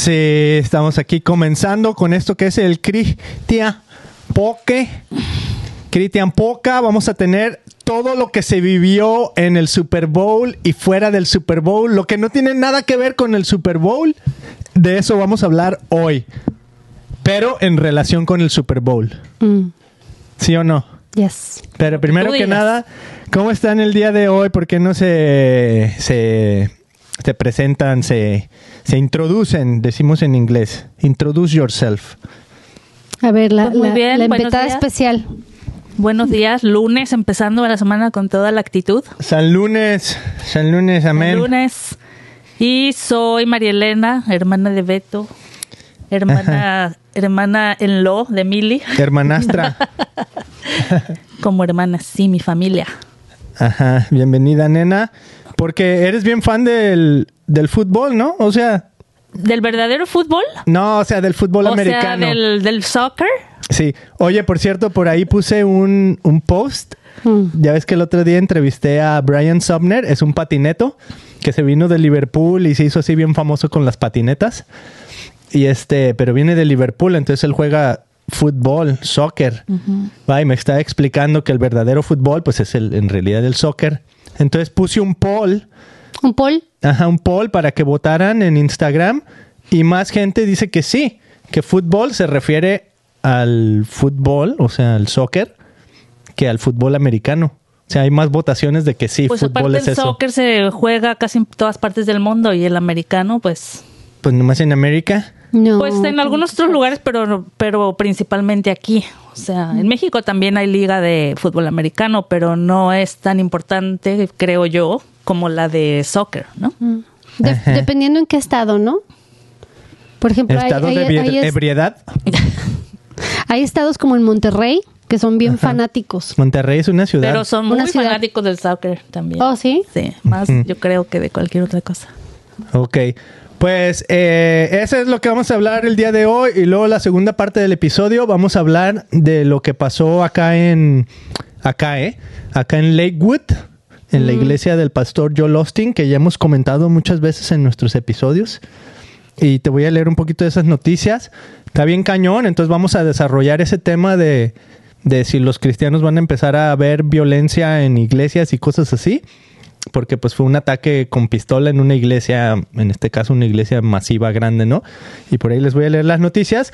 Sí, estamos aquí comenzando con esto que es el Cristian Poke. Cristian Poca, vamos a tener todo lo que se vivió en el Super Bowl y fuera del Super Bowl, lo que no tiene nada que ver con el Super Bowl, de eso vamos a hablar hoy. Pero en relación con el Super Bowl. Mm, ¿Sí o no? yes. Pero primero que nada, ¿cómo están el día de hoy? ¿Por qué no se, se, se presentan, se, se introducen? Decimos en inglés. Introduce yourself. A ver, la, Pues muy la- bien, la buenos invitada días. especial. Buenos días, lunes, empezando la semana con toda la actitud. San lunes, San lunes, amén. Lunes. Y soy María Elena, hermana de Beto, hermana, hermana en lo de Mili, Hermanastra. como hermana, sí, mi familia. Ajá, bienvenida, nena. Porque eres bien fan del, del fútbol, ¿no? O sea, ¿Del verdadero fútbol? no, o sea, del fútbol o americano. sea, del, del soccer. Sí. Oye, por cierto, por ahí puse un, un post. Mm. Ya ves que el otro día entrevisté a Brian Subner, es un patineto que se vino de Liverpool y se hizo así bien famoso con las patinetas. Y este, pero viene de Liverpool, entonces él juega fútbol, soccer. Va, y me está explicando que el verdadero fútbol, pues es el, en realidad el soccer. Entonces puse un poll, ¿Un Paul? ajá, un poll para que votaran en Instagram y más gente dice que sí, que fútbol se refiere al fútbol, o sea, al soccer, que al fútbol americano. O sea, hay más votaciones de que sí, Pues fútbol aparte es el eso. soccer se juega casi en todas partes del mundo y el americano, pues, Pues nomás en América. No. pues en algunos otros lugares, pero, pero principalmente aquí. O sea, en México también hay liga de fútbol americano, pero no es tan importante, creo yo, como la de soccer, ¿no? De- Ajá. dependiendo en qué estado, ¿no? Por ejemplo, hay, Estado hay- de ebri- hay ebriedad. hay estados como en Monterrey que son bien fanáticos. Monterrey es una ciudad. Pero son muy ciudad. fanáticos del soccer también. Oh, ¿sí? Sí, más yo creo que de cualquier otra cosa. Ok. Pues eh, eso es lo que vamos a hablar el día de hoy y luego la segunda parte del episodio vamos a hablar de lo que pasó acá en acá, ¿eh? Acá en Lakewood, en la iglesia del pastor Joel Austin, que ya hemos comentado muchas veces en nuestros episodios. Y te voy a leer un poquito de esas noticias. Está bien cañón, entonces vamos a desarrollar ese tema de, de si los cristianos van a empezar a ver violencia en iglesias y cosas así porque pues fue un ataque con pistola en una iglesia, en este caso una iglesia masiva, grande, ¿no? Y por ahí les voy a leer las noticias.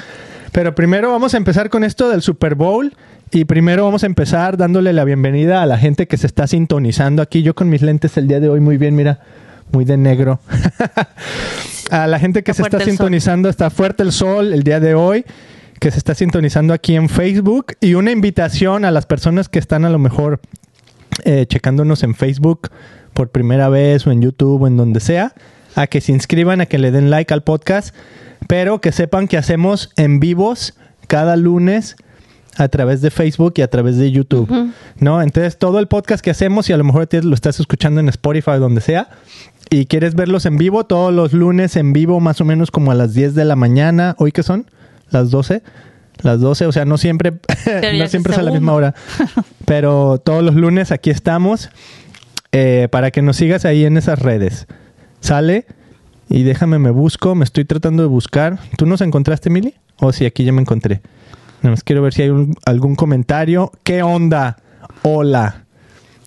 Pero primero vamos a empezar con esto del Super Bowl. Y primero vamos a empezar dándole la bienvenida a la gente que se está sintonizando aquí. Yo con mis lentes el día de hoy muy bien, mira, muy de negro. a la gente que Está se está sol. sintonizando, está fuerte el sol el día de hoy, que se está sintonizando aquí en Facebook. Y una invitación a las personas que están a lo mejor eh, checándonos en Facebook por primera vez o en YouTube o en donde sea, a que se inscriban, a que le den like al podcast, pero que sepan que hacemos en vivos cada lunes a través de Facebook y a través de YouTube, ¿no? Entonces todo el podcast que hacemos y a lo mejor te- lo estás escuchando en Spotify o donde sea y quieres verlos en vivo todos los lunes en vivo más o menos como a las 10 de la mañana, hoy que son las 12, las 12, o sea, no siempre no siempre es a la misma hora, pero todos los lunes aquí estamos eh, para que nos sigas ahí en esas redes. Sale y déjame me busco, me estoy tratando de buscar. ¿Tú nos encontraste, Mili? Oh, sí, aquí ya me encontré. Nada más quiero ver si hay un- algún comentario. ¿Qué onda? Hola.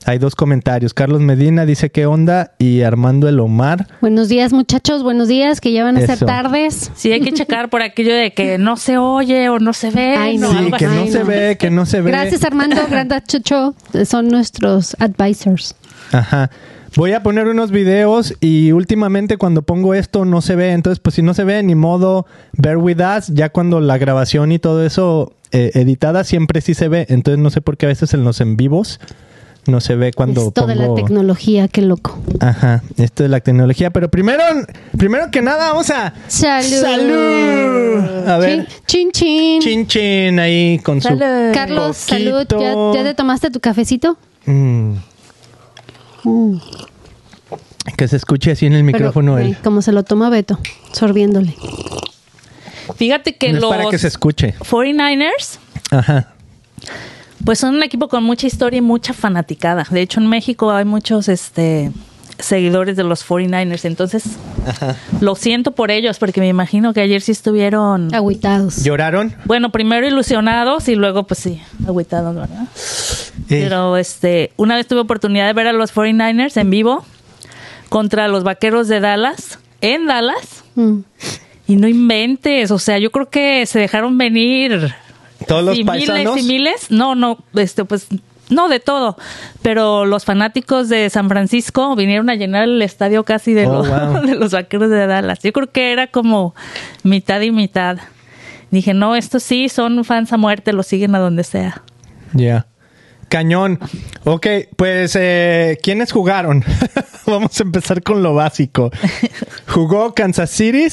Hay dos comentarios. Carlos Medina dice qué onda y Armando El Omar. Buenos días, muchachos. Buenos días, que ya van a Eso. ser tardes. Sí, hay que checar por aquello de que no se oye o no se ve. Ay, no. Sí, algo que así. no Ay, se no. ve, que no se ve. Gracias, Armando. Gracias, Chucho. Son nuestros advisors. Ajá. Voy a poner unos videos y últimamente cuando pongo esto no se ve. Entonces, pues si no se ve, ni modo, bear with us. Ya cuando la grabación y todo eso eh, editada siempre sí se ve. Entonces no sé por qué a veces en los en vivos no se ve cuando Esto de la tecnología, qué loco. Ajá, esto de la tecnología. Pero primero, primero que nada, vamos a... Salud. ¡Salud! A ver. Chin, chin. chin. Chin ahí con su... Salud. Carlos, salud. ¿Ya, ya te tomaste tu cafecito? Mm, que se escuche así en el micrófono. Pero, eh, como se lo toma Beto, sorbiéndole. Fíjate que No es los para que se escuche. 49ers Ajá. Pues son un equipo con mucha historia y mucha fanaticada. De hecho, en México hay muchos este seguidores de los 49ers. Entonces, lo siento por ellos, porque me imagino que ayer sí estuvieron, Agüitados. ¿Lloraron? bueno, primero ilusionados y luego, pues sí, agüitados, ¿verdad? Eh, Pero este, una vez tuve oportunidad de ver a los 49ers en vivo contra los vaqueros de Dallas, en Dallas, Mm. y no inventes, o sea, yo creo que se dejaron venir Todos los y paisanos. miles y miles, no, no, este, pues, no de todo, pero los fanáticos de San Francisco vinieron a llenar el estadio casi de, Oh, los, wow. de los vaqueros de Dallas. Yo creo que era como mitad y mitad. Dije, no, estos sí son fans a muerte, los siguen a donde sea. Ya. Cañón. Ok, pues, eh, ¿quiénes jugaron? Vamos a empezar con lo básico. Jugó Kansas City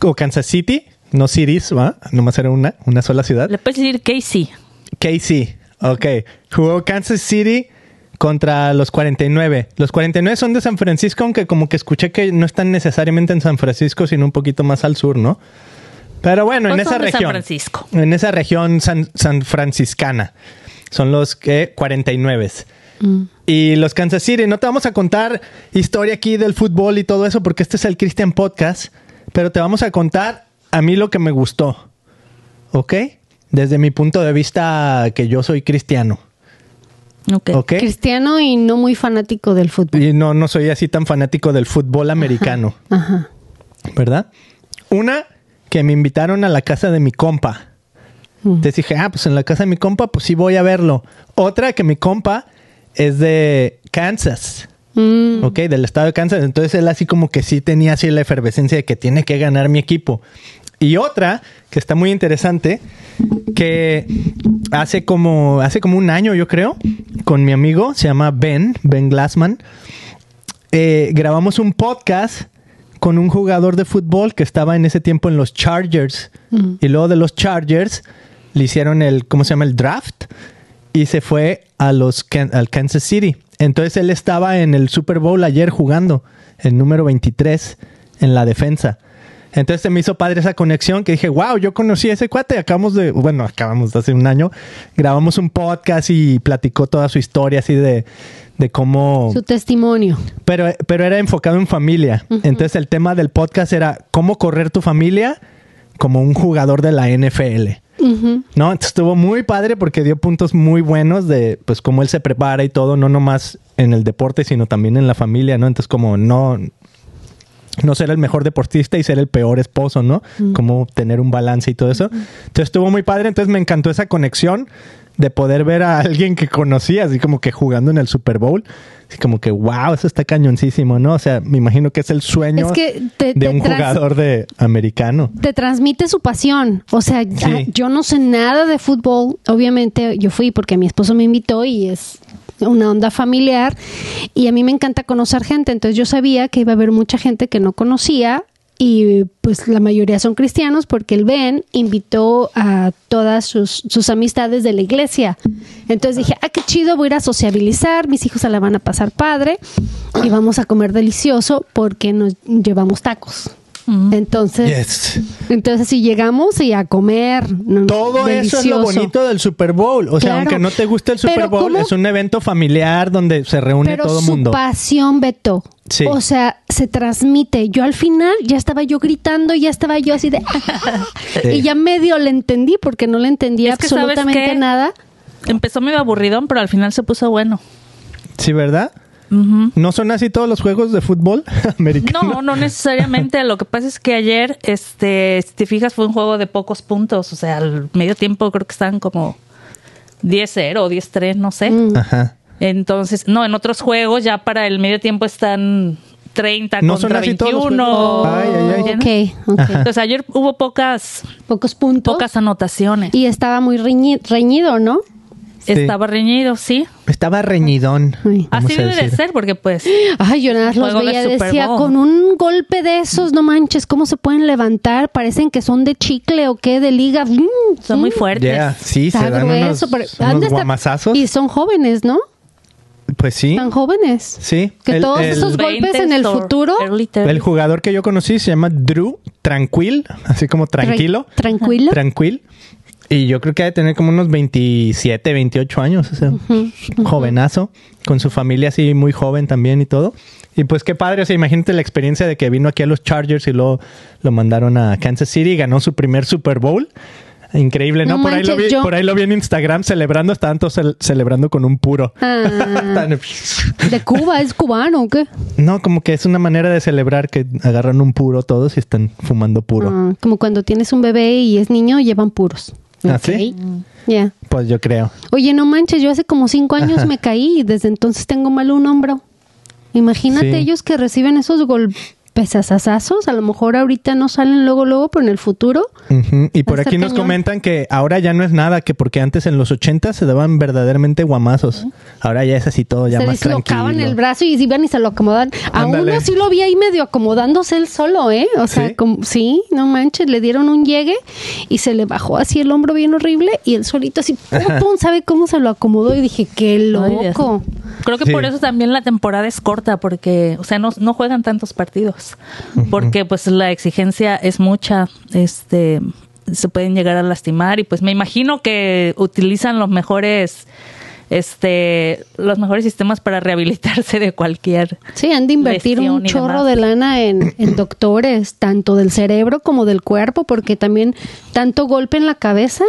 o Kansas City, no Cities, ¿va? Nomás era una, una sola ciudad. Le puedes decir Casey. KC. Ok. Jugó Kansas City contra los 49. Los 49 son de San Francisco, aunque como que escuché que no están necesariamente en San Francisco, sino un poquito más al sur, ¿no? Pero bueno, en esa de San región. Francisco. En esa región san, san franciscana. Son los que 49. Mm. Y los Kansas City, no te vamos a contar historia aquí del fútbol y todo eso, porque este es el Christian Podcast, pero te vamos a contar a mí lo que me gustó. ¿Ok? Desde mi punto de vista, que yo soy cristiano. Ok. ¿Ok? Cristiano y no muy fanático del fútbol. Y no, no soy así tan fanático del fútbol americano, Ajá. ¿verdad? Una, que me invitaron a la casa de mi compa. Mm. Entonces dije, ah, pues en la casa de mi compa, pues sí voy a verlo. Otra, que mi compa es de Kansas. Mm. Ok, del estado de Kansas. Entonces él así como que sí tenía así la efervescencia de que tiene que ganar mi equipo. Y otra, que está muy interesante, que hace como, hace como un año, yo creo, con mi amigo, se llama Ben, Ben Glassman, eh, grabamos un podcast con un jugador de fútbol que estaba en ese tiempo en los Chargers. Mm. Y luego de los Chargers le hicieron el, ¿cómo se llama? El draft. Y se fue a los al Kansas City. Entonces él estaba en el Super Bowl ayer jugando, el número 23, en la defensa. Entonces se me hizo padre esa conexión que dije, wow, yo conocí a ese cuate. Acabamos de, bueno, acabamos de hace un año, grabamos un podcast y platicó toda su historia así de, de cómo... Su testimonio. Pero, pero era enfocado en familia. Entonces el tema del podcast era cómo correr tu familia como un jugador de la NFL. ¿No? Entonces estuvo muy padre porque dio puntos muy buenos de pues cómo él se prepara y todo, no nomás en el deporte, sino también en la familia, ¿no? Entonces como no no ser el mejor deportista y ser el peor esposo, ¿no? Como tener un balance y todo eso. Entonces estuvo muy padre, entonces me encantó esa conexión de poder ver a alguien que conocía, así como que jugando en el Super Bowl. Así como que, wow, eso está cañoncísimo, ¿no? O sea, me imagino que es el sueño Es que te- de te un jugador de americano. te transmite su pasión. O sea, ya- yo no sé nada de fútbol. Obviamente yo fui porque mi esposo me invitó y es una onda familiar y a mí me encanta conocer gente. Entonces yo sabía que iba a haber mucha gente que no conocía y pues la mayoría son cristianos porque el Ben invitó a todas sus, sus amistades de la iglesia. Entonces dije, ah, qué chido, voy a ir a sociabilizar, mis hijos se la van a pasar padre y vamos a comer delicioso porque nos llevamos tacos. Entonces, Yes. entonces si llegamos y a comer. Todo eso es lo bonito del Super Bowl. O sea, Claro. aunque no te guste el Super Pero Bowl, ¿cómo? es un evento familiar donde se reúne Pero todo el su mundo. pasión, Beto. Sí. O sea, se transmite. Yo al final ya estaba yo gritando, ya estaba yo así de... Sí. Y ya medio le entendí porque no le entendía Es que, ¿sabes absolutamente qué? nada. Empezó medio aburridón, pero al final se puso bueno. Sí, ¿verdad? ¿No son así todos los juegos de fútbol americano? No, no necesariamente. Lo que pasa es que ayer, este, si te fijas, fue un juego de pocos puntos. O sea, al medio tiempo creo que estaban como 10-0 o 10-3, no sé. Mm. Ajá. Entonces, no, en otros juegos ya para el medio tiempo están 30 No son contra así todos los 21. juegos. Ay, ay, ay. ¿entiendes? Ok, ok. Ajá. Entonces ayer hubo pocas, Pocos puntos. pocas anotaciones. Y estaba muy reñi- reñido, ¿no? Sí. Estaba reñido, sí. Estaba reñidón. Así debe de ser, porque pues Ay, yo nada más los de veía, Super decía, con un golpe de esos, no manches, ¿cómo se pueden levantar? Parecen que son de chicle o qué, de liga. Mm, son muy mm. fuertes. Yeah, sí, se Está dan unos, grueso, unos de estar- guamazazos. Y son jóvenes, ¿no? Pues sí. Tan jóvenes. Sí. Que El- todos el- esos golpes 20s en el futuro. early 30s. El jugador que yo conocí se llama Drew Tranquil, así como tranquilo. Tranquilo. Tranquil. Y yo creo que ha de tener como unos 27, 28 años, o sea, jovenazo, con su familia así muy joven también y todo. Y pues qué padre, o sea, imagínate la experiencia de que vino aquí a los Chargers y luego lo mandaron a Kansas City y ganó su primer Super Bowl. Increíble, ¿no? No por, ahí lo vi, yo- por ahí lo vi en Instagram celebrando, estaban todos cel- celebrando con un puro. Ah, ¿De Cuba? ¿Es cubano o qué? no, como que es una manera de celebrar que agarran un puro todos y están fumando puro. Ah, como cuando tienes un bebé y es niño, llevan puros. ¿Ah, Ok. sí? Pues yo creo. Oye, no manches, yo hace como cinco años Ajá. me caí y desde entonces tengo mal un hombro. Imagínate Sí. ellos que reciben esos golpesazazos, a lo mejor ahorita no salen luego, luego, pero en el futuro. Y por a aquí nos cañón. comentan que ahora ya no es nada, que porque antes en los 80 se daban verdaderamente guamazos. Ahora ya es así todo ya se más dislocaban tranquilo. el brazo y iban y se lo acomodan. A Ándale. uno sí lo vi ahí medio acomodándose él solo, ¿eh? O sea, ¿Sí? como, sí, no manches, le dieron un llegue y se le bajó así el hombro bien horrible y él solito así, pum, pum, ¿sabe cómo se lo acomodó? Y dije, qué Ay, loco. Creo que Sí. por eso también la temporada es corta, porque, o sea, no, no juegan tantos partidos, porque pues la exigencia es mucha, este, se pueden llegar a lastimar y pues me imagino que utilizan los mejores, este, los mejores sistemas para rehabilitarse de cualquier. Sí, han de invertir un chorro de lana en, en doctores, tanto del cerebro como del cuerpo, porque también tanto golpe en la cabeza.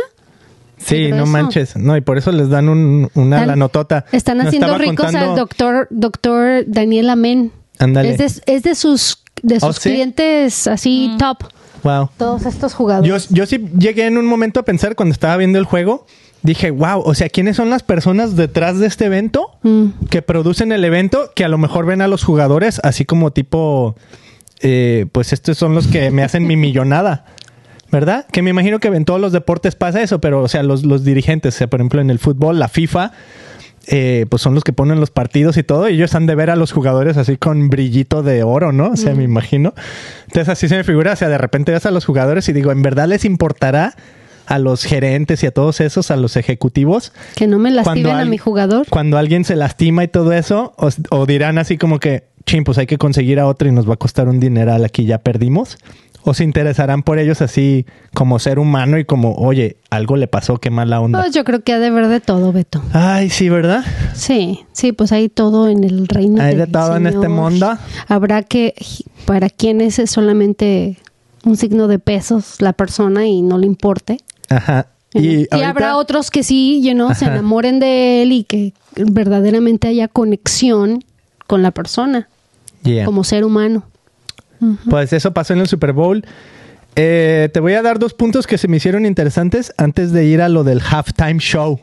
Sí, no manches. No, y por eso les dan un, una Están- la notota. Están haciendo ricos contando- al doctor, doctor Daniel Amén. Ándale. Es de, es de sus, de sus ¿Oh, sí? clientes así top. Wow. Todos estos Yo, jugadores. yo sí llegué en un momento a pensar cuando estaba viendo el juego, dije, wow, o sea, ¿quiénes son las personas detrás de este evento Mm. que producen el evento que a lo mejor ven a los jugadores así como tipo, eh, pues estos son los que me hacen mi millonada? ¿Verdad? Que me imagino que en todos los deportes pasa eso, pero o sea, los, los dirigentes, o sea, por ejemplo en el fútbol, la FIFA, eh, pues son los que ponen los partidos y todo, y ellos han de ver a los jugadores así con brillito de oro, ¿no? O sea, me imagino. Entonces así se me figura, o sea, de repente ves a los jugadores y digo, ¿en verdad les importará a los gerentes y a todos esos, a los ejecutivos? Que no me lastimen a mi jugador. Cuando alguien se lastima y todo eso, o, o dirán así como que, chin, pues hay que conseguir a otro y nos va a costar un dineral aquí, ya perdimos. O se interesarán por ellos así como ser humano y como, oye, algo le pasó, qué mala onda. Pues yo creo que ha de ver de todo, Beto. Ay, sí, ¿verdad? Sí, sí, pues hay todo en el reino. Hay de todo en este mundo. Habrá que, para quienes es solamente un signo de pesos la persona y no le importe. Ajá. Y, Y, ahorita- habrá otros que sí, you know, se enamoren de él y que verdaderamente haya conexión con la persona Yeah. como ser humano. Pues eso pasó en el Super Bowl. Eh, te voy a dar dos puntos que se me hicieron interesantes antes de ir a lo del halftime show.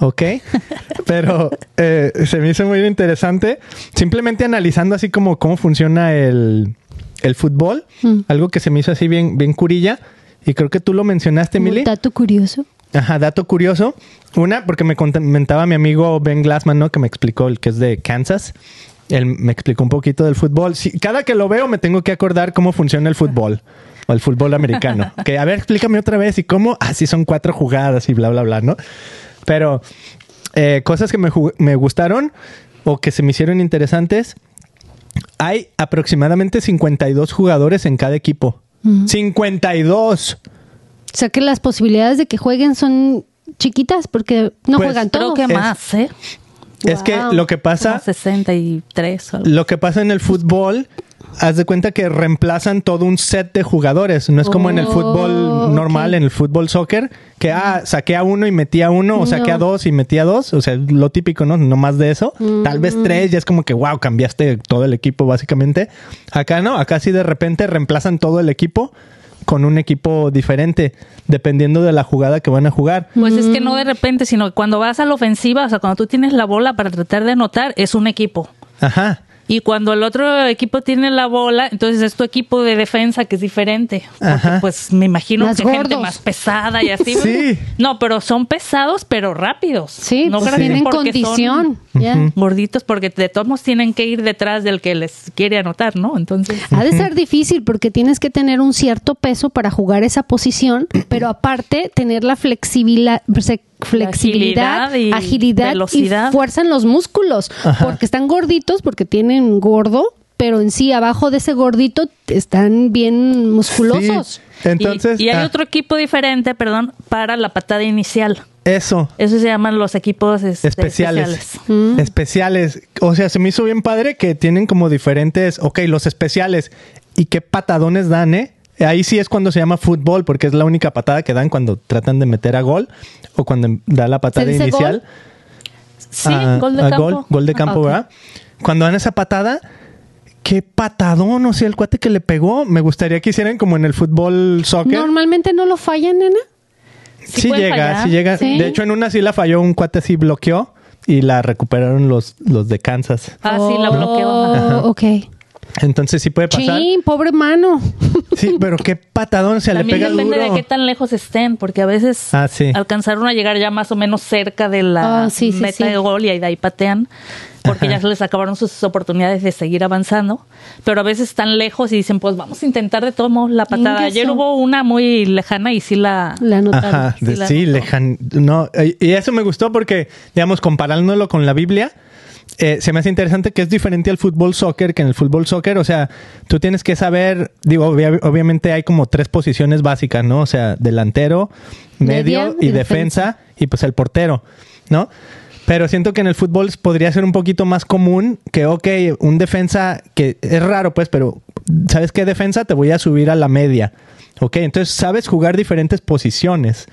¿Ok? Pero eh, se me hizo muy interesante. Simplemente analizando así como cómo funciona el, el fútbol. Mm. Algo que se me hizo así bien, bien curilla. Y creo que tú lo mencionaste, Emily. dato curioso. Ajá, dato curioso. Una, porque me comentaba mi amigo Ben Glassman, ¿no? Que me explicó el que es de Kansas. Él me explicó un poquito del fútbol. Sí, cada que lo veo me tengo que acordar cómo funciona el fútbol. O el fútbol americano. que, a ver, explícame otra vez. ¿Y cómo? Así son cuatro jugadas y bla, bla, bla, ¿no? Pero eh, cosas que me, me gustaron o que se me hicieron interesantes. Hay aproximadamente 52 jugadores en cada equipo. Ujú. 52. O sea que las posibilidades de que jueguen son chiquitas porque no Pues, juegan Creo todos. que Es- más, ¿eh? Es que lo que pasa... 63 o algo. Lo que pasa en el fútbol, haz de cuenta que reemplazan todo un set de jugadores. No es como en el Oh, fútbol normal, en el fútbol soccer, que ah, saqué a uno y metí a uno, o saqué a No. dos y metí a dos. O sea, lo típico, ¿no? No más de eso. Tal vez tres, ya es como que, wow, cambiaste todo el equipo, básicamente. Acá no, acá sí de repente reemplazan todo el equipo con un equipo diferente, dependiendo de la jugada que van a jugar. Pues es que no de repente, sino que cuando vas a la ofensiva, o sea, cuando tú tienes la bola para tratar de anotar, es un equipo. Ajá. Y cuando el otro equipo tiene la bola, entonces es tu equipo de defensa que es diferente. Porque, pues me imagino Más que gente gordos. más pesada y así. Sí. No, pero son pesados, pero rápidos. Sí, no pues tienen porque condición. son. Gorditos, porque de todos modos tienen que ir detrás del que les quiere anotar, ¿no? Entonces. Ha de ser difícil porque tienes que tener un cierto peso para jugar esa posición, pero aparte tener la flexibilidad, flexibilidad, agilidad y agilidad y velocidad. fuerza en los músculos, porque están gorditos, porque tienen gordo pero en sí, abajo de ese gordito, están bien musculosos. Sí. Entonces, y, y hay ah, otro equipo diferente, perdón, para la patada inicial. eso. Eso se llaman los equipos este, especiales. especiales. Mm. Especiales. O sea, se me hizo bien padre que tienen como diferentes. Ok, los especiales. ¿Y qué patadones dan, eh? Ahí sí es cuando se llama fútbol, porque es la única patada que dan cuando tratan de meter a gol o cuando da la patada dice inicial. gol? Sí, a- gol de a campo. Gol, gol de campo, Ok. ¿verdad? Cuando dan esa patada, qué patadón, o sea, el cuate que le pegó. Me gustaría que hicieran como en el fútbol soccer. Normalmente no lo fallan, nena. Sí llega, fallar. sí llega. Sí. De hecho, en una sí la falló, un cuate sí bloqueó y la recuperaron los, los de Kansas. Ah, sí, la bloqueó. Oh, Ajá. ok. Entonces sí puede pasar. Chin, pobre mano. Sí, pero qué patadón se le También pega depende duro. de qué tan lejos estén, porque a veces Ah, sí. alcanzaron a llegar ya más o menos cerca de la Ah, sí, sí, meta sí. de gol y ahí de ahí patean, porque Ajá. ya se les acabaron sus oportunidades de seguir avanzando. Pero a veces están lejos y dicen, pues vamos a intentar de todo modo la patada. Ayer hubo una muy lejana y sí la... La anotaron. Ajá, Sí, la sí, lejan. No, y eso me gustó porque, digamos, comparándolo con la Biblia, eh, se me hace interesante que es diferente al fútbol soccer que en el fútbol soccer. O sea, tú tienes que saber, digo, obvia- obviamente hay como tres posiciones básicas, ¿no? O sea, delantero, medio y defensa, defensa. y pues el portero, ¿no? Pero siento que en el fútbol podría ser un poquito más común que, ok, un defensa que es raro, pues, pero ¿sabes qué defensa? Te voy a subir a la media. Ok, entonces sabes jugar diferentes posiciones.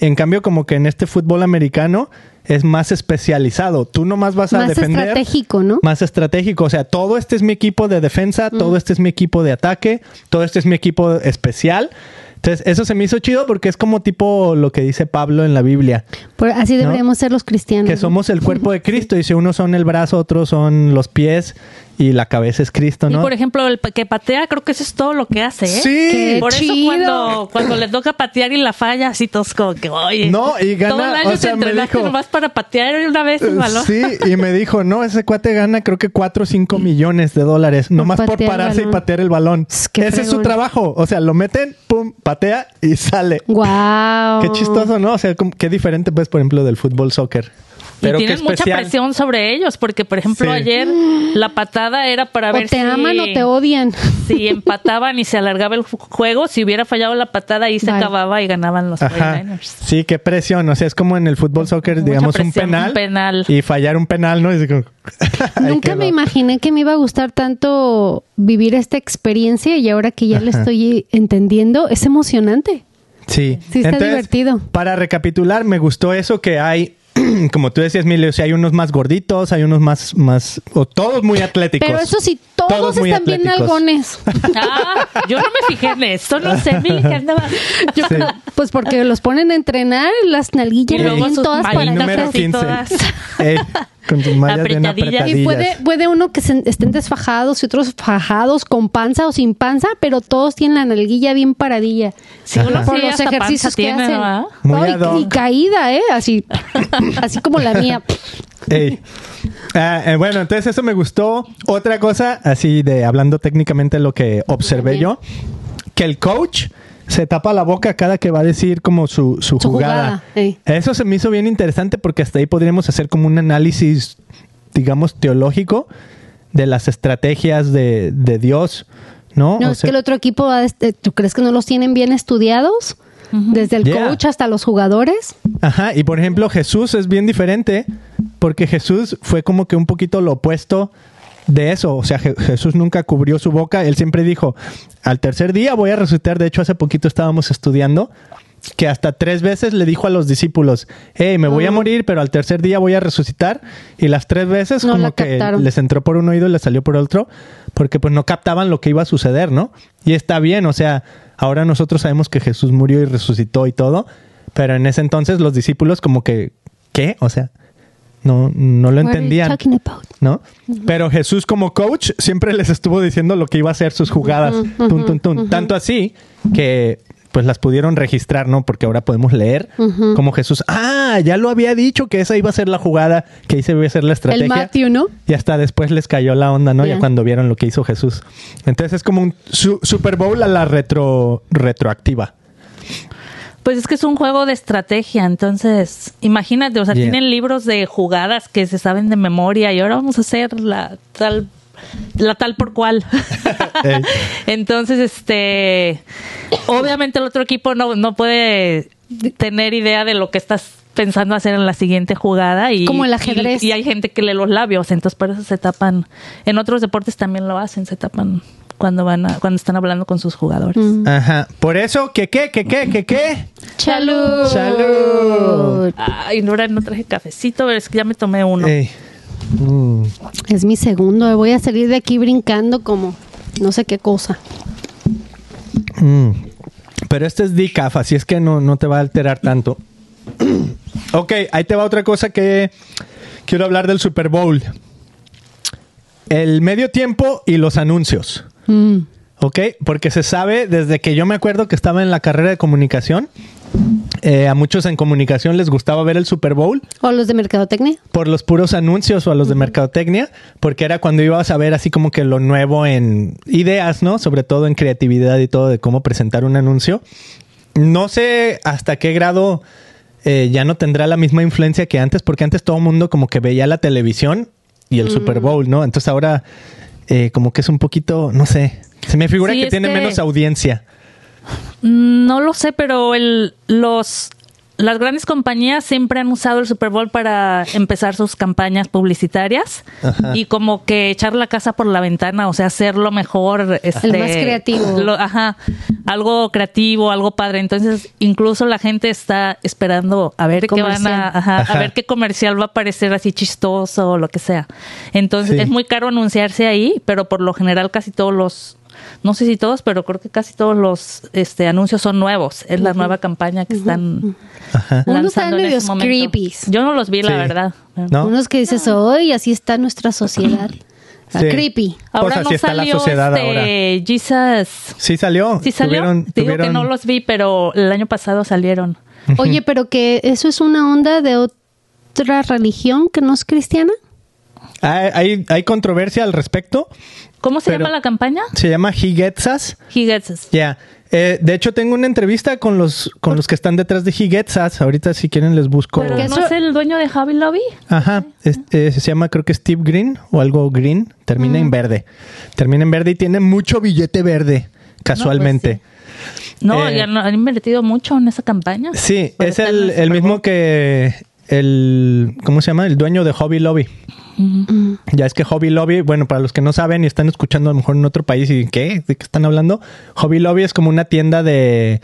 En cambio, como que en este fútbol americano es más especializado. Tú nomás vas a Más defender. estratégico, ¿no? Más estratégico. O sea, todo este es mi equipo de defensa, todo este es mi equipo de ataque, todo este es mi equipo especial. Entonces, eso se me hizo chido porque es como tipo lo que dice Pablo en la Biblia, Por- así ¿No? deberíamos ser los cristianos. que somos el cuerpo de Cristo. Y si unos son el brazo, otros son los pies y la cabeza es Cristo, Y ¿no? por ejemplo, el pa- que patea, creo que eso es todo lo que hace, ¿eh? Sí. Qué Por eso chido. cuando, cuando le toca patear y la falla, así todos como que, oye, No, y gana, todo el año o te sea, me entrenaste dijo- nomás para patear una vez el balón. Sí, y me dijo, no, ese cuate gana creo que 4 o 5 millones de dólares, nomás por el pararse y patear el balón. Qué Ese es su fregón. trabajo. O sea, lo meten, pum, patea y sale. Wow. Qué chistoso, ¿no? O sea, como- qué diferente, pues, por ejemplo, del fútbol soccer. Pero y tienen mucha presión sobre ellos, porque por ejemplo Sí. ayer la patada era para O ver te si, aman o te odian. si empataban y se alargaba el ju- juego, si hubiera fallado la patada ahí se acababa y ganaban los Ajá. 49ers. Sí, qué presión. O sea, es como en el fútbol soccer, Mucha digamos, un penal, un penal. Y fallar un penal, ¿no? Es como- Nunca me imaginé que me iba a gustar tanto vivir esta experiencia y ahora que ya Ajá. estoy entendiendo, es emocionante. Sí, Sí, está divertido. Para recapitular, me gustó eso que hay, como tú decías, Milio, si hay unos más gorditos, hay unos más, más, o todos muy atléticos. Pero eso sí, todos, están bien atléticos. algones. Ah, yo no me fijé en esto, no sé, que andaba. Yo Sí. pues porque los ponen a entrenar, las nalguillas Y luego todas El número 15. todas. Ey, con tus mallas bien Apretadillas. Y puede, puede uno que se- estén desfajados y otros fajados con panza o sin panza, pero todos tienen la nalguilla bien paradilla. Sí, uno por sí los ejercicios que tiene, hacen. caída, ¿eh? Así, así como la mía. Ey. Ah, eh, bueno, entonces eso me gustó. Otra cosa, así de hablando técnicamente lo que observé yo, que el coach se tapa la boca cada que va a decir como su, su, Su jugada. Eso se me hizo bien interesante porque hasta ahí podríamos hacer como un análisis, digamos, teológico de las estrategias de, de Dios, ¿no? No, O es sea, que el otro equipo, va a est- ¿tú crees que no los tienen bien estudiados? Desde el Yeah. coach hasta los jugadores. Ajá, y por ejemplo Jesús es bien diferente porque Jesús fue como que un poquito lo opuesto de eso, o sea, Je- Jesús nunca cubrió su boca, él siempre dijo, al tercer día voy a resucitar, de hecho hace poquito estábamos estudiando que hasta tres veces le dijo a los discípulos, hey, me voy a morir, pero al tercer día voy a resucitar, y las tres veces No como que les entró por un oído y les salió por otro, porque pues no captaban lo que iba a suceder, ¿no? Y está bien, o sea, ahora nosotros sabemos que Jesús murió y resucitó y todo, pero en ese entonces los discípulos como que, ¿qué? O sea, no, no lo entendían. ¿No? Pero Jesús como coach siempre les estuvo diciendo lo que iba a ser sus jugadas. Ujú, Tun, tun, tun. ujú. Tanto así que pues las pudieron registrar, ¿no? Porque ahora podemos leer como Jesús, ah, ya lo había dicho que esa iba a ser la jugada, que esa iba a ser la estrategia. El Matthew, ¿no? Y hasta después les cayó la onda, ¿no? Ya Ya. cuando vieron lo que hizo Jesús. Entonces es como un su- Super Bowl a la retro retroactiva. Pues es que es un juego de estrategia, entonces imagínate, o sea, Yeah. tienen libros de jugadas que se saben de memoria y ahora vamos a hacer la tal la tal por cual. Entonces, este, obviamente el otro equipo no, no puede tener idea de lo que estás pensando hacer en la siguiente jugada y Como el ajedrez. y, y hay gente que lee los labios, entonces por eso se tapan. En otros deportes también lo hacen, se tapan cuando van a, cuando están hablando con sus jugadores. Mm. Ajá. Por eso, que qué, que qué, que qué. ¡Salud! ¡Salud! Ay, no, no traje cafecito, pero es que ya me tomé uno. Ey. Mm. Es mi segundo. Voy a salir de aquí brincando como no sé qué cosa. Mm. Pero este es decaf, así es que no, no te va a alterar tanto. ok, ahí te va otra cosa que quiero hablar del Super Bowl. El medio tiempo y los anuncios. Mm. ¿Ok? Porque se sabe desde que yo me acuerdo que estaba en la carrera de comunicación. eh, a muchos en comunicación les gustaba ver el Super Bowl ¿O los de mercadotecnia? por los puros anuncios o a los de mercadotecnia, porque era cuando ibas a ver así como que lo nuevo en ideas, ¿no? Sobre todo en creatividad y todo de cómo presentar un anuncio. No sé hasta qué grado eh, ya no tendrá la misma influencia que antes, porque antes todo el mundo como que veía la televisión y el Super Bowl, ¿no? Entonces ahora eh, como que es un poquito, no sé, se me figura Sí, que tiene que- menos audiencia. Mm, No lo sé, pero el, los, las grandes compañías siempre han usado el Super Bowl para empezar sus campañas publicitarias Ajá. y como que echar la casa por la ventana, o sea, hacerlo mejor. Este, más creativo. lo- ajá, algo creativo, algo padre. Entonces, incluso la gente está esperando a ver qué van Comercial. a, ajá, Ajá. a ver qué comercial va a parecer así chistoso o lo que sea. Entonces, Sí. es muy caro anunciarse ahí, pero por lo general casi todos los no sé si todos, pero creo que casi todos los este, anuncios son nuevos. Es la nueva campaña que están Ajá. Unos lanzando están en medios creepies. Yo no los vi, la verdad. ¿No? Unos que dices, hoy así está nuestra sociedad. Sí. creepy. Ahora Pues no así está la salió sociedad este, Jesus. Sí salió. Sí salió. Tuvieron- Digo que no los vi, pero el año pasado salieron. Oye, pero que eso es una onda de otra religión que no es cristiana. Hay, hay, hay controversia al respecto. ¿Cómo se llama la campaña? Se llama He Gets Us. He Gets Us. Ya. Eh, de hecho, tengo una entrevista con los, con los que están detrás de He Gets Us. Ahorita, si quieren, les busco. ¿Pero no es el dueño de Javi Lobby? Ajá. Es- eh, se llama, creo que Steve Green o algo Green. Termina en verde. Termina en verde y tiene mucho billete verde, casualmente. No, Eh, ya no- han invertido mucho en esa campaña. Sí, es el, el mismo que el, ¿cómo se llama? El dueño de Hobby Lobby. Ya es que Hobby Lobby, bueno, para los que no saben y están escuchando a lo mejor en otro país y ¿qué? ¿De qué están hablando? Hobby Lobby es como una tienda de,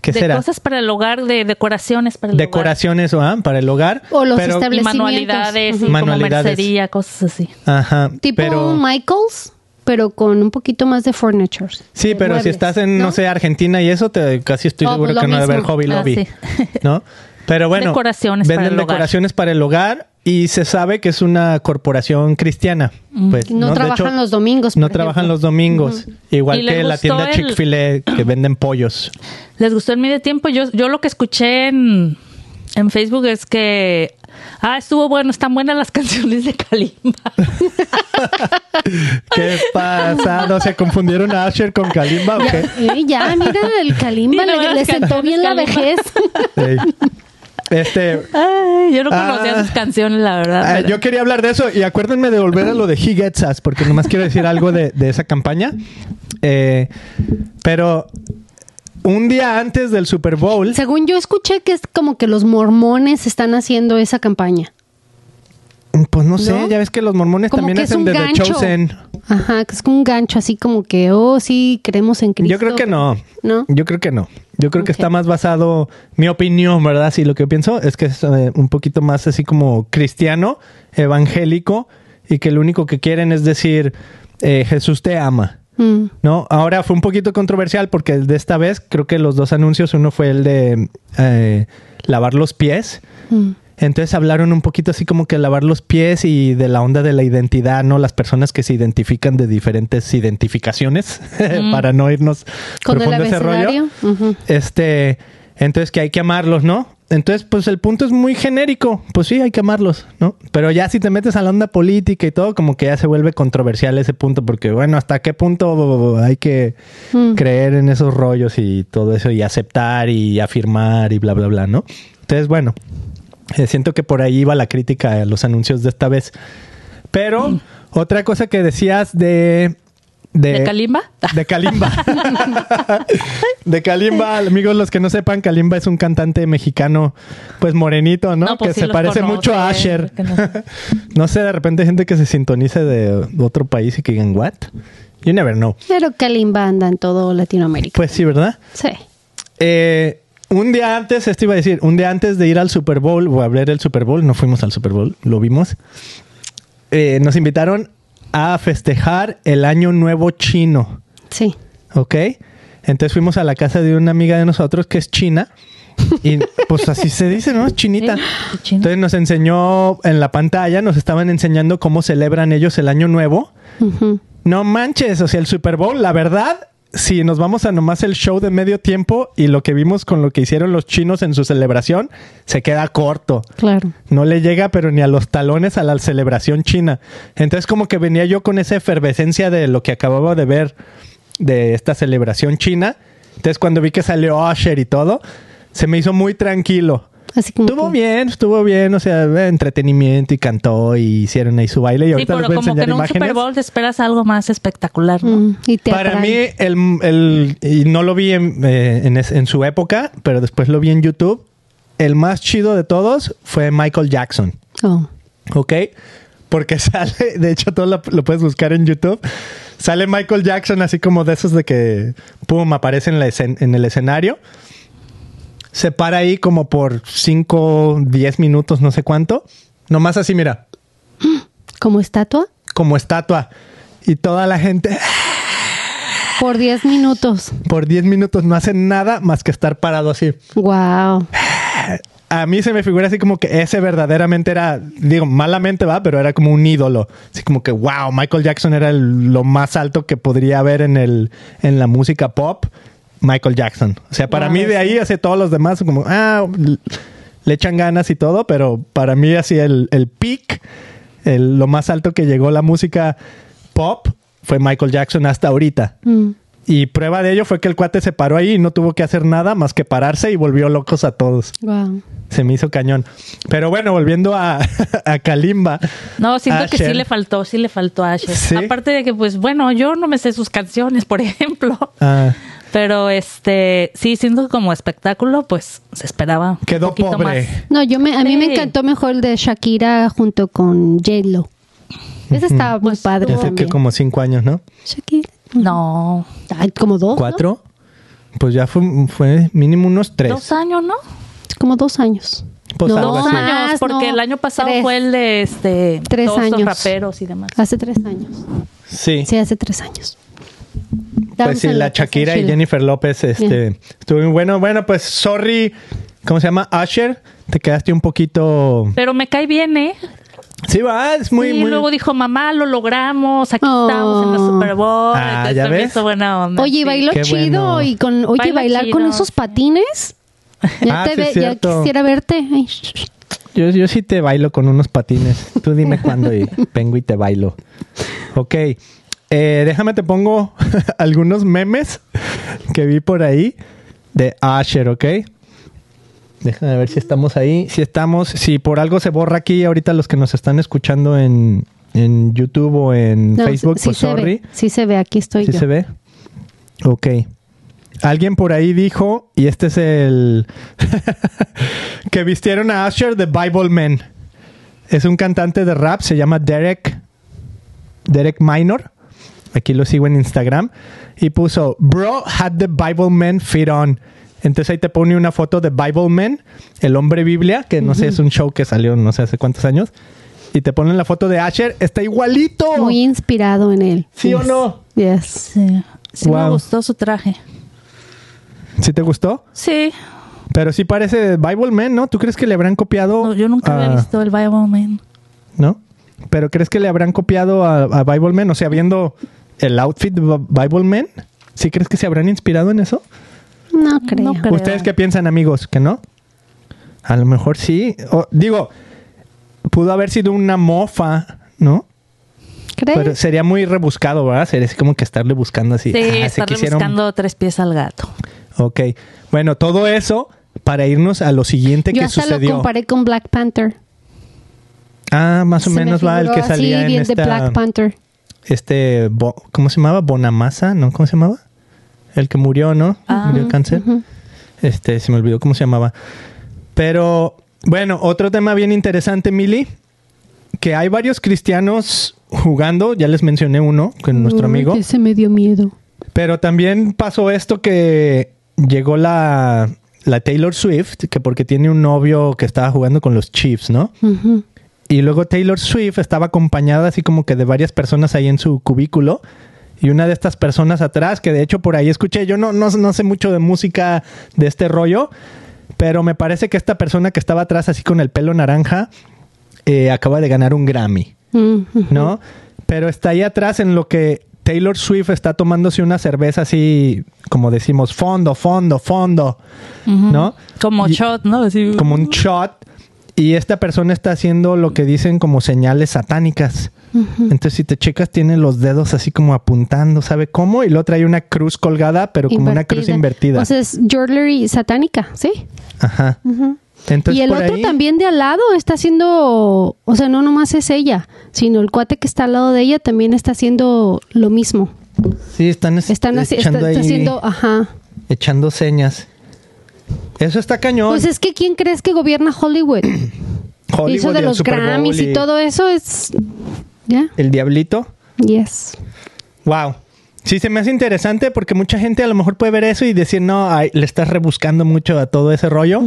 ¿qué de será? cosas para el hogar, de decoraciones para el hogar. Decoraciones ¿ah? para el hogar. O los pero- Y establecimientos. manualidades, y. Manualidades. como mercería, cosas así. Ajá. Tipo pero, Michaels, pero con un poquito más de furniture. sí, de pero si estás en, no, sé, Argentina y eso, te, casi estoy Oh, seguro pues lo que no debe haber. Hobby Ah, Lobby. sí. ¿No? Pero bueno, Decoraciones para venden el hogar. decoraciones para el hogar y se sabe que es una corporación cristiana. Pues, No, De trabajan hecho, los domingos. No por trabajan ejemplo. los domingos. Igual ¿Y les que la tienda el- Chick-fil-A que venden pollos. ¿Les gustó el medio tiempo? Yo, yo lo que escuché en, en Facebook es que, ah, estuvo bueno, están buenas las canciones de Kalimba. ¿Qué pasa? ¿No se confundieron a Asher con Kalimba o qué? Eh, ya, mira, el Kalimba Sí, no, le, le sentó bien la vejez. Ey. Este, Ay, yo no conocía Ah. sus canciones, la verdad. ah, pero- yo quería hablar de eso y acuérdenme de volver a lo de He Gets Us, porque nomás quiero decir algo de, de esa campaña. Eh, pero un día antes del Super Bowl, Según yo escuché que es como que los mormones están haciendo esa campaña. Pues no sé, ¿No? ya ves que los mormones Como también hacen de The. Chosen. Ajá, que es un gancho así como que, oh, sí, creemos en Cristo. Yo creo que no. ¿No? Yo creo que no. Yo creo que está más basado, mi opinión, ¿verdad? Sí, lo que yo pienso es que es eh, un poquito más así como cristiano, evangélico, y que lo único que quieren es decir, eh, Jesús te ama. Mm. ¿No? Ahora fue un poquito controversial porque de esta vez creo que los dos anuncios, uno fue el de eh, lavar los pies. Mm. Entonces hablaron un poquito así como que lavar los pies y de la onda de la identidad, ¿no? Las personas que se identifican de diferentes identificaciones para no irnos Con el profundo ese rollo. Este, entonces que hay que amarlos, ¿no? Entonces, pues el punto es muy genérico. Pues sí, hay que amarlos, ¿no? Pero ya si te metes a la onda política y todo, como que ya se vuelve controversial ese punto, porque bueno, ¿hasta qué punto hay que Mm. creer en esos rollos y todo eso y aceptar y afirmar y bla, bla, bla, ¿no? Entonces, bueno, eh, siento que por ahí va la crítica a los anuncios de esta vez. Pero otra cosa que decías de... ¿De Kalimba? De Kalimba. de Kalimba, amigos, los que no sepan, Kalimba es un cantante mexicano, pues morenito, ¿no? No, pues que sí se parece conoce, mucho a Asher. no- no sé, de repente hay gente que se sintonice de otro país y que digan, ¿what? You never know. Pero Kalimba anda en todo Latinoamérica. Pues sí, ¿verdad? Sí. Eh, un día antes, esto iba a decir, un día antes de ir al Super Bowl o a ver el Super Bowl, no fuimos al Super Bowl, lo vimos. eh, nos invitaron a festejar el Año Nuevo Chino, Sí. ¿ok? Entonces fuimos a la casa de una amiga de nosotros que es china. Y pues así se dice, ¿no? Chinita. Entonces nos enseñó en la pantalla, nos estaban enseñando cómo celebran ellos el Año Nuevo. No manches, o sea, el Super Bowl, la verdad, si nos vamos a nomás el show de medio tiempo y lo que vimos con lo que hicieron los chinos en su celebración, se queda corto. Claro. No le llega, pero ni a los talones a la celebración china. Entonces, como que venía yo con esa efervescencia de lo que acababa de ver de esta celebración china. Entonces, cuando vi que salió Usher y todo, se me hizo muy tranquilo. Así como Estuvo que- bien, estuvo bien, o sea, entretenimiento y cantó y hicieron ahí su baile. Y Sí, ahorita les pero voy a como que enseñar en un imágenes. Super Bowl te esperas algo más espectacular, ¿no? Mm, y te Para atrae. mí, el, el- y no lo vi en, eh, en, es- en su época, pero después lo vi en YouTube. El más chido de todos fue Michael Jackson, Oh. ¿ok? Porque sale, de hecho, todo lo, lo puedes buscar en YouTube. Sale Michael Jackson así como de esos de que, pum, aparece en, la escen- en el escenario. Se para ahí como por 5, 10 minutos, no sé cuánto. Nomás así, mira, Como estatua como estatua. Y toda la gente por 10 minutos. por 10 minutos no hacen nada más que estar parado así. Wow. a mí se me figura así como que ese verdaderamente era, digo, malamente va, pero era como un ídolo. Así como que, wow, Michael Jackson era el- lo más alto que podría haber en, el, en la música pop. Michael Jackson. O sea, para Wow, mí de ahí hace todos los demás como, ah, le echan ganas y todo, pero para mí así el, el peak, el- lo más alto que llegó la música pop fue Michael Jackson hasta ahorita. Mm. Y prueba de ello fue que el cuate se paró ahí y no tuvo que hacer nada más que pararse y volvió locos a todos. Wow. Se me hizo cañón. Pero bueno, volviendo a, a Kalimba. No, siento que sí le faltó, sí le faltó a Asher. ¿Sí? Aparte de que, pues bueno, yo no me sé sus canciones, por ejemplo. Ah, Pero este, sí, siento como espectáculo, pues se esperaba. un quedó poquito pobre. más. No, yo me, a mí me encantó mejor el de Shakira junto con J-Lo. Ese estaba muy Pues, padre ya sé que como cinco años, ¿no? Shakira. No, Ay, como dos. ¿no? ¿Cuatro? Pues ya fue, fue mínimo unos tres. dos años, ¿no? Como dos años. Pues No, algo Dos años, porque no, el año pasado tres. fue el de este Tres todos años. raperos y demás. Hace tres años. Sí. Sí, hace tres años. Pues sí, la Shakira y. Jennifer López, este, estuvo muy bueno. Bueno, pues sorry, ¿cómo se llama? Asher, te quedaste un poquito. Pero me cae bien, ¿eh? Sí, va, es muy, y muy. luego dijo, mamá, lo logramos, aquí Oh. estamos en la Super Bowl. Ah, Entonces, ¿ya ves? hizo buena onda. Oye, sí. bailó Qué chido bueno. y con, oye, Baila bailar con esos patines. Ya, Ah, te sí, ve- ya quisiera verte. Ay, Yo, yo sí te bailo con unos patines. Tú dime cuándo y vengo y te bailo. Ok. Eh, déjame te pongo algunos memes que vi por ahí de Asher, ¿ok? Déjame ver si estamos ahí. Si estamos, si por algo se borra aquí ahorita los que nos están escuchando en, en YouTube o en No, Facebook, sí pues se sorry. ve. Sí se ve, aquí estoy ¿Sí yo. se ve? Ok. Alguien por ahí dijo, y este es el que vistieron a Usher de Bible Man. Es un cantante de rap, se llama Derek Derek Minor. Aquí lo sigo en Instagram. Y puso, Bro had the Bible Man fit on. Entonces ahí te pone una foto de Bible Man, el hombre Biblia, que no sé, es un show que salió no sé hace cuántos años. Y te ponen la foto de Asher, está igualito. Muy inspirado en él. ¿Sí o Yes. no? Yes. Sí, sí me Wow. gustó su traje. ¿Sí te gustó? Sí, Pero sí parece Bible Man, ¿no? ¿Tú crees que le habrán copiado? no, yo nunca había a- visto el Bible Man. ¿No? ¿Pero crees que le habrán copiado a, a Bible Man? O sea, viendo el outfit de Bi- Bible Man, ¿sí crees que se habrán inspirado en eso? No creo. No creo. ¿Ustedes qué piensan, amigos? ¿Que no? A lo mejor sí. O- digo, pudo haber sido una mofa, ¿no? ¿Crees? Pero sería muy rebuscado, ¿verdad? Sería así como que estarle buscando así. Sí, Ah, se estarle quisieron- buscando tres pies al gato. Ok. Bueno, todo eso para irnos a lo siguiente Yo que hasta sucedió. lo comparé con Black Panther. Ah, más o Se me menos va el que figuró así, salía en bien de esta, Black Panther. Este, Bo- ¿cómo se llamaba? Bonamassa, ¿no? ¿Cómo se llamaba? El que murió, ¿no? Ah, murió de cáncer. Este, se me olvidó cómo se llamaba. Pero, bueno, otro tema bien interesante, Mili, que hay varios cristianos jugando, ya les mencioné uno, con nuestro amigo, que se me dio miedo. pero también pasó esto que llegó la, la Taylor Swift, que porque tiene un novio que estaba jugando con los Chiefs, ¿no? Y luego Taylor Swift estaba acompañada así como que de varias personas ahí en su cubículo. Y una de estas personas atrás, que de hecho por ahí escuché, yo no, no, no sé mucho de música de este rollo, pero me parece que esta persona que estaba atrás así con el pelo naranja eh, acaba de ganar un Grammy, Ujú. ¿no? Pero está ahí atrás en lo que Taylor Swift está tomándose una cerveza así, como decimos, fondo, fondo, fondo, ¿no? Como Y- shot, ¿no? Así, como un shot y esta persona está haciendo lo que dicen como señales satánicas. Entonces, si te checas, tiene los dedos así como apuntando, ¿sabe cómo? Y luego trae una cruz colgada, pero como una cruz invertida. O sea, es jewelry satánica, ¿sí? Ajá. Entonces, y el otro ahí- también de al lado está haciendo, o sea, no nomás es ella, sino el cuate que está al lado de ella también está haciendo lo mismo. Sí, están, es- Están está, echando está ahí- haciendo, ajá. echando señas. Eso está cañón. Pues es que ¿quién crees que gobierna Hollywood? Hollywood Eso de los Grammys y todo eso es, ¿ya? El diablito. Yes. Wow. Sí, se me hace interesante porque mucha gente a lo mejor puede ver eso y decir, no, ay, le estás rebuscando mucho a todo ese rollo.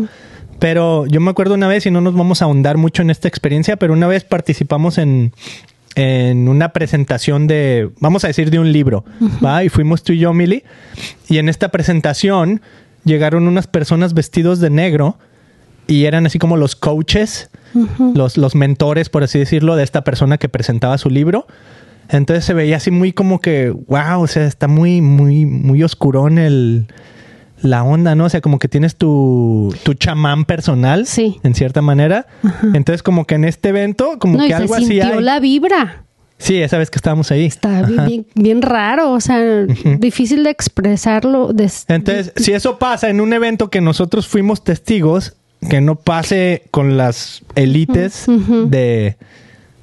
Pero yo me acuerdo una vez, y no nos vamos a ahondar mucho en esta experiencia, pero una vez participamos en, en una presentación de, vamos a decir, de un libro, ¿va? Y fuimos tú y yo, Milly. Y en esta presentación llegaron unas personas vestidos de negro y eran así como los coaches, los, los mentores, por así decirlo, de esta persona que presentaba su libro. Entonces se veía así muy como que, wow, o sea, está muy, muy, muy oscurón el, la onda, ¿no? O sea, como que tienes tu, tu chamán personal, Sí. en cierta manera. Entonces, como que en este evento, como No, y que se algo así sintió hay. la vibra. Sí, esa vez que estábamos ahí. Está bien, Ajá. bien, bien raro, o sea, difícil de expresarlo. de- Entonces, si eso pasa en un evento que nosotros fuimos testigos, que no pase con las élites de,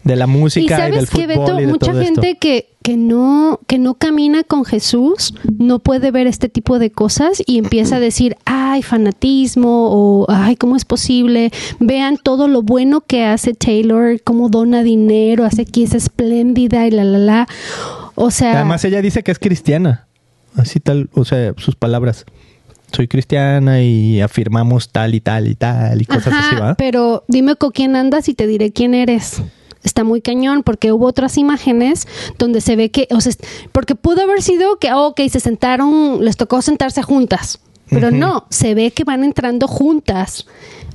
de la y música y, sabes del que fútbol Beto, y de mucha todo esto. gente que, que no que no camina con Jesús no puede ver este tipo de cosas y empieza a decir, ay, fanatismo o ay, ¿cómo es posible? Vean todo lo bueno que hace Taylor, cómo dona dinero, hace que es espléndida y la la la. O sea, Además, ella dice que es cristiana. Así tal, o sea, sus palabras. Soy cristiana y afirmamos tal y tal y tal y cosas Ajá, así, ¿va? Pero dime con quién andas y te diré quién eres. Está muy cañón porque hubo otras imágenes donde se ve que, o sea, porque pudo haber sido que, oh, ok, se sentaron, les tocó sentarse juntas. Pero no, se ve que van entrando juntas.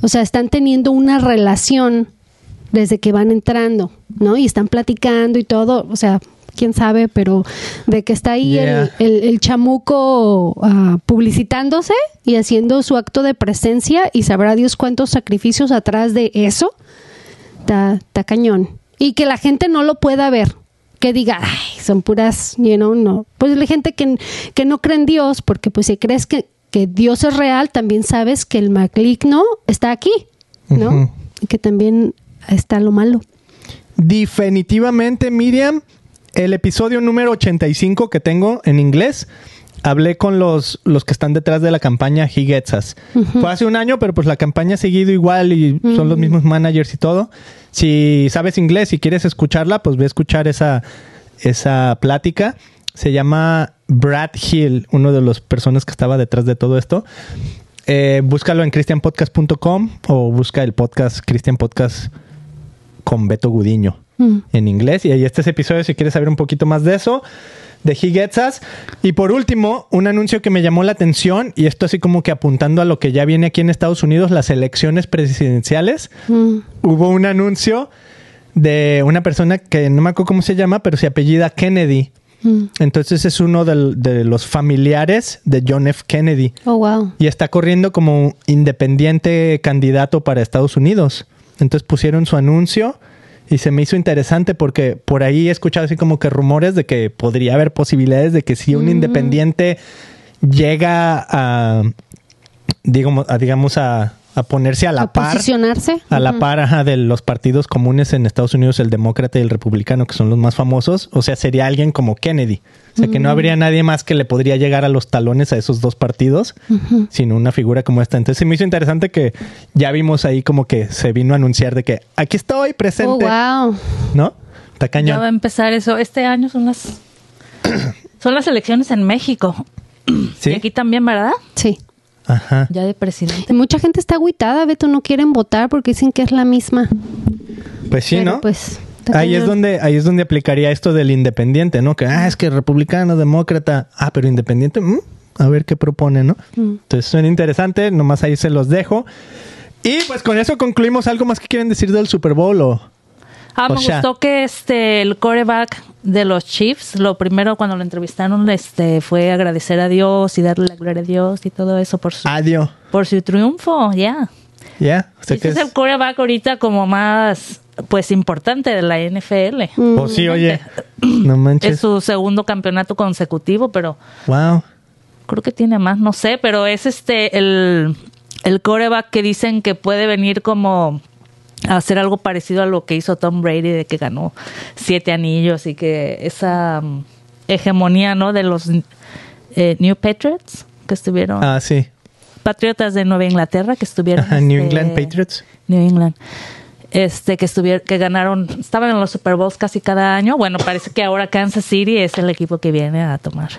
O sea, están teniendo una relación desde que van entrando, ¿no? Y están platicando y todo. O sea, quién sabe, pero de que está ahí Yeah. el, el- el chamuco ah, publicitándose y haciendo su acto de presencia y sabrá Dios cuántos sacrificios atrás de eso, está, está cañón. Y que la gente no lo pueda ver, que diga, ay, son puras, you know, no. Pues la gente que, que no cree en Dios, porque pues si crees que, que Dios es real, también sabes que el maligno está aquí, ¿no? Y que también está lo malo. Definitivamente, Miriam, el episodio número 85 que tengo en inglés, hablé con los, los que están detrás de la campaña He Gets Us. Fue hace un año, pero pues la campaña ha seguido igual y son los mismos managers y todo. Si sabes inglés y quieres escucharla, pues ve a escuchar esa, esa plática. Se llama Brad Hill, uno de las personas que estaba detrás de todo esto. Eh, búscalo en christianpodcast.com o busca el podcast Christian Podcast con Beto Gudiño Mm. en inglés. Y ahí está ese episodio si quieres saber un poquito más de eso, de He Gets Us. Y por último, un anuncio que me llamó la atención, y esto así como que apuntando a lo que ya viene aquí en Estados Unidos, las elecciones presidenciales. Mm. Hubo un anuncio de una persona que no me acuerdo cómo se llama, pero se apellida Kennedy. Mm. Entonces es uno del- de, los familiares de John F. Kennedy Oh, wow. y está corriendo como independiente candidato para Estados Unidos. Entonces pusieron su anuncio y se me hizo interesante porque por ahí he escuchado así como que rumores de que podría haber posibilidades de que si un independiente llega a, digamos, a, digamos a, a ponerse a la A par. posicionarse. A la par ajá, de los partidos comunes en Estados Unidos, el demócrata y el republicano, que son los más famosos. O sea, sería alguien como Kennedy. O sea, que no habría nadie más que le podría llegar a los talones a esos dos partidos, sino una figura como esta. Entonces, se me hizo interesante que ya vimos ahí como que se vino a anunciar de que aquí estoy Oh, presente, wow. ¿no? Está Ya cañón. va a empezar eso. Este año son las son las elecciones en México. Sí. Y aquí también, ¿verdad? Sí. Ajá. Ya de presidente. mucha gente está agüitada, Beto, no quieren votar porque dicen que es la misma. Pues sí, Pero, ¿no? Pues, Ahí es donde ahí es donde aplicaría esto del independiente, ¿no? Que ah, es que republicano, demócrata, ah, pero independiente, mm, a ver qué propone, ¿no? Entonces suena interesante, nomás ahí se los dejo. Y pues con eso concluimos algo más que quieren decir del Super Bowl o Ah, O me sea- gustó que este el coreback de los Chiefs, lo primero cuando lo entrevistaron, este fue agradecer a Dios y darle la gloria a Dios y todo eso por su adiós. por su triunfo, ya. ¿Ya? Sea Ese que es es- el coreback ahorita como más pues importante de la NFL. Oh, sí, oye. No Es manches. su segundo campeonato consecutivo, pero Wow. creo que tiene más, no sé, pero es este el, el coreback que dicen que puede venir como hacer algo parecido a lo que hizo Tom Brady de que ganó siete anillos y que esa mm, hegemonía, ¿no? De los eh, New Patriots que estuvieron, Ah, sí. Patriotas de Nueva Inglaterra que estuvieron. Ajá, New este, England Patriots. New England. Este, que estuvieron, que ganaron, estaban en los Super Bowls casi cada año. Bueno, parece que ahora Kansas City es el equipo que viene a tomar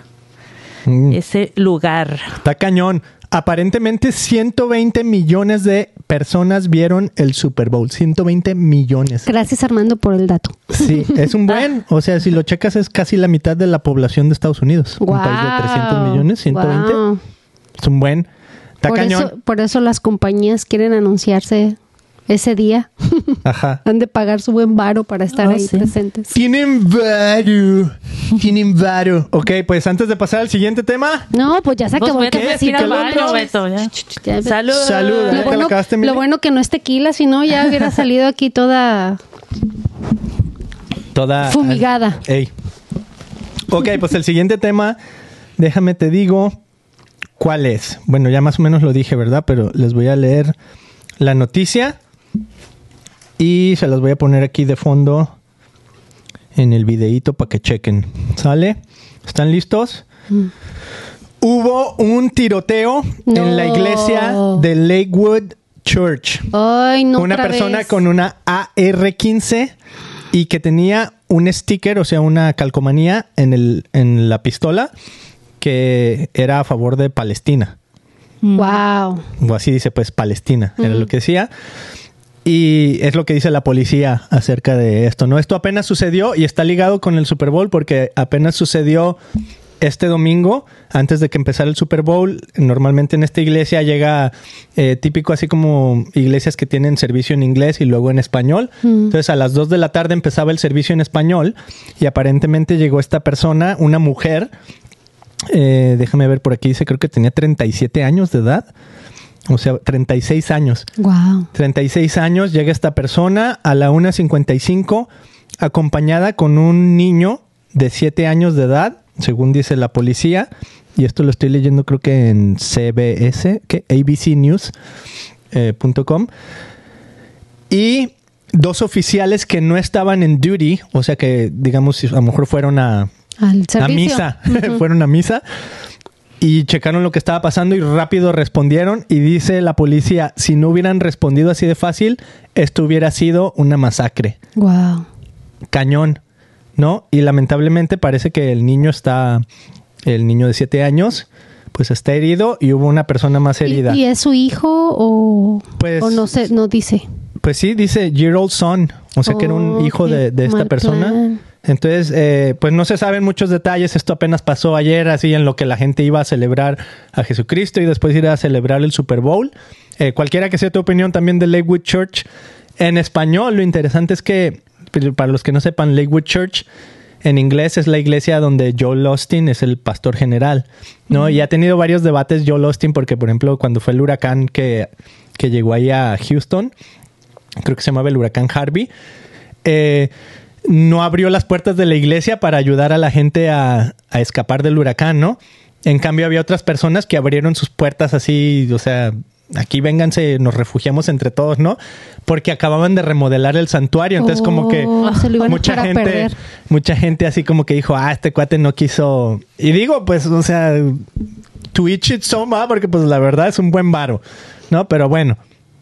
Mm, ese lugar. Está cañón. Aparentemente 120 millones de personas vieron el Super Bowl. 120 millones. Gracias, Armando, por el dato. Sí, es un buen. O sea, si lo checas, es casi la mitad de la población de Estados Unidos. Un país de 300 millones, 120. Guau. Es un buen. Está Por cañón. eso, por eso las compañías quieren anunciarse ese día. Ajá. Han de pagar su buen varo para estar Oh, ahí sí. presentes. Tienen varo. Tienen varo. Ok, pues antes de pasar al siguiente tema. No, pues ya se acabó. ya. Ya, Salud. Salud. Lo ¿Te la bueno, lo bueno que no es tequila, si no ya hubiera salido aquí toda Toda. Fumigada. Ey. Ok, pues el siguiente tema, déjame te digo cuál es. Bueno, ya más o menos lo dije, ¿verdad? Pero les voy a leer la noticia y se las voy a poner aquí de fondo en el videíto para que chequen. ¿Sale? ¿Están listos? Hubo un tiroteo en la iglesia de Lakewood Church Ay, no. una otra persona vez. con una AR-15 y que tenía un sticker, o sea, una calcomanía en, el, en la pistola que era a favor de Palestina. Wow. O así dice, pues Palestina, era lo que decía. Y es lo que dice la policía acerca de esto, ¿no? Esto apenas sucedió y está ligado con el Super Bowl porque apenas sucedió este domingo, antes de que empezara el Super Bowl. Normalmente en esta iglesia llega eh, típico así como iglesias que tienen servicio en inglés y luego en español. Entonces a las 2 de la tarde empezaba el servicio en español y aparentemente llegó esta persona, una mujer, eh, déjame ver por aquí, dice creo que tenía 37 años de edad. O sea, 36 años. Wow. 36 años, llega esta persona a la 1.55 acompañada con un niño de 7 años de edad, según dice la policía. Y esto lo estoy leyendo creo que en CBS, que abcnews.com. y dos oficiales que no estaban en duty, o sea que digamos a lo mejor fueron a, Al a misa, fueron a misa y checaron lo que estaba pasando y rápido respondieron y dice la policía, si no hubieran respondido así de fácil, esto hubiera sido una masacre. Wow. Cañón, ¿no? Y lamentablemente parece que el niño está, el niño de 7 años, pues está herido y hubo una persona más herida. ¿Y, y es su hijo o, Pues- o no sé, no dice? Pues sí, dice year old son, o sea que era un Oh, hijo de, de esta persona. plan. Entonces, eh, pues no se saben muchos detalles. Esto apenas pasó ayer, así en lo que la gente iba a celebrar a Jesucristo y después ir a celebrar el Super Bowl. Eh, cualquiera que sea tu opinión también de Lakewood Church en español, lo interesante es que, para los que no sepan, Lakewood Church en inglés es la iglesia donde Joel Austin es el pastor general, ¿no? Y ha tenido varios debates Joel Austin porque, por ejemplo, cuando fue el huracán que, que llegó ahí a Houston, creo que se llamaba el huracán Harvey, eh, no abrió las puertas de la iglesia para ayudar a la gente a, a escapar del huracán, ¿no? En cambio, había otras personas que abrieron sus puertas así, o sea, aquí vénganse, nos refugiamos entre todos, ¿no? Porque acababan de remodelar el santuario, entonces como que Oh, mucha gente, mucha gente así como que dijo, ah, este cuate no quiso. Y digo, pues, o sea, to each its own, ¿va? porque pues la verdad es un buen varo, ¿no? Pero bueno,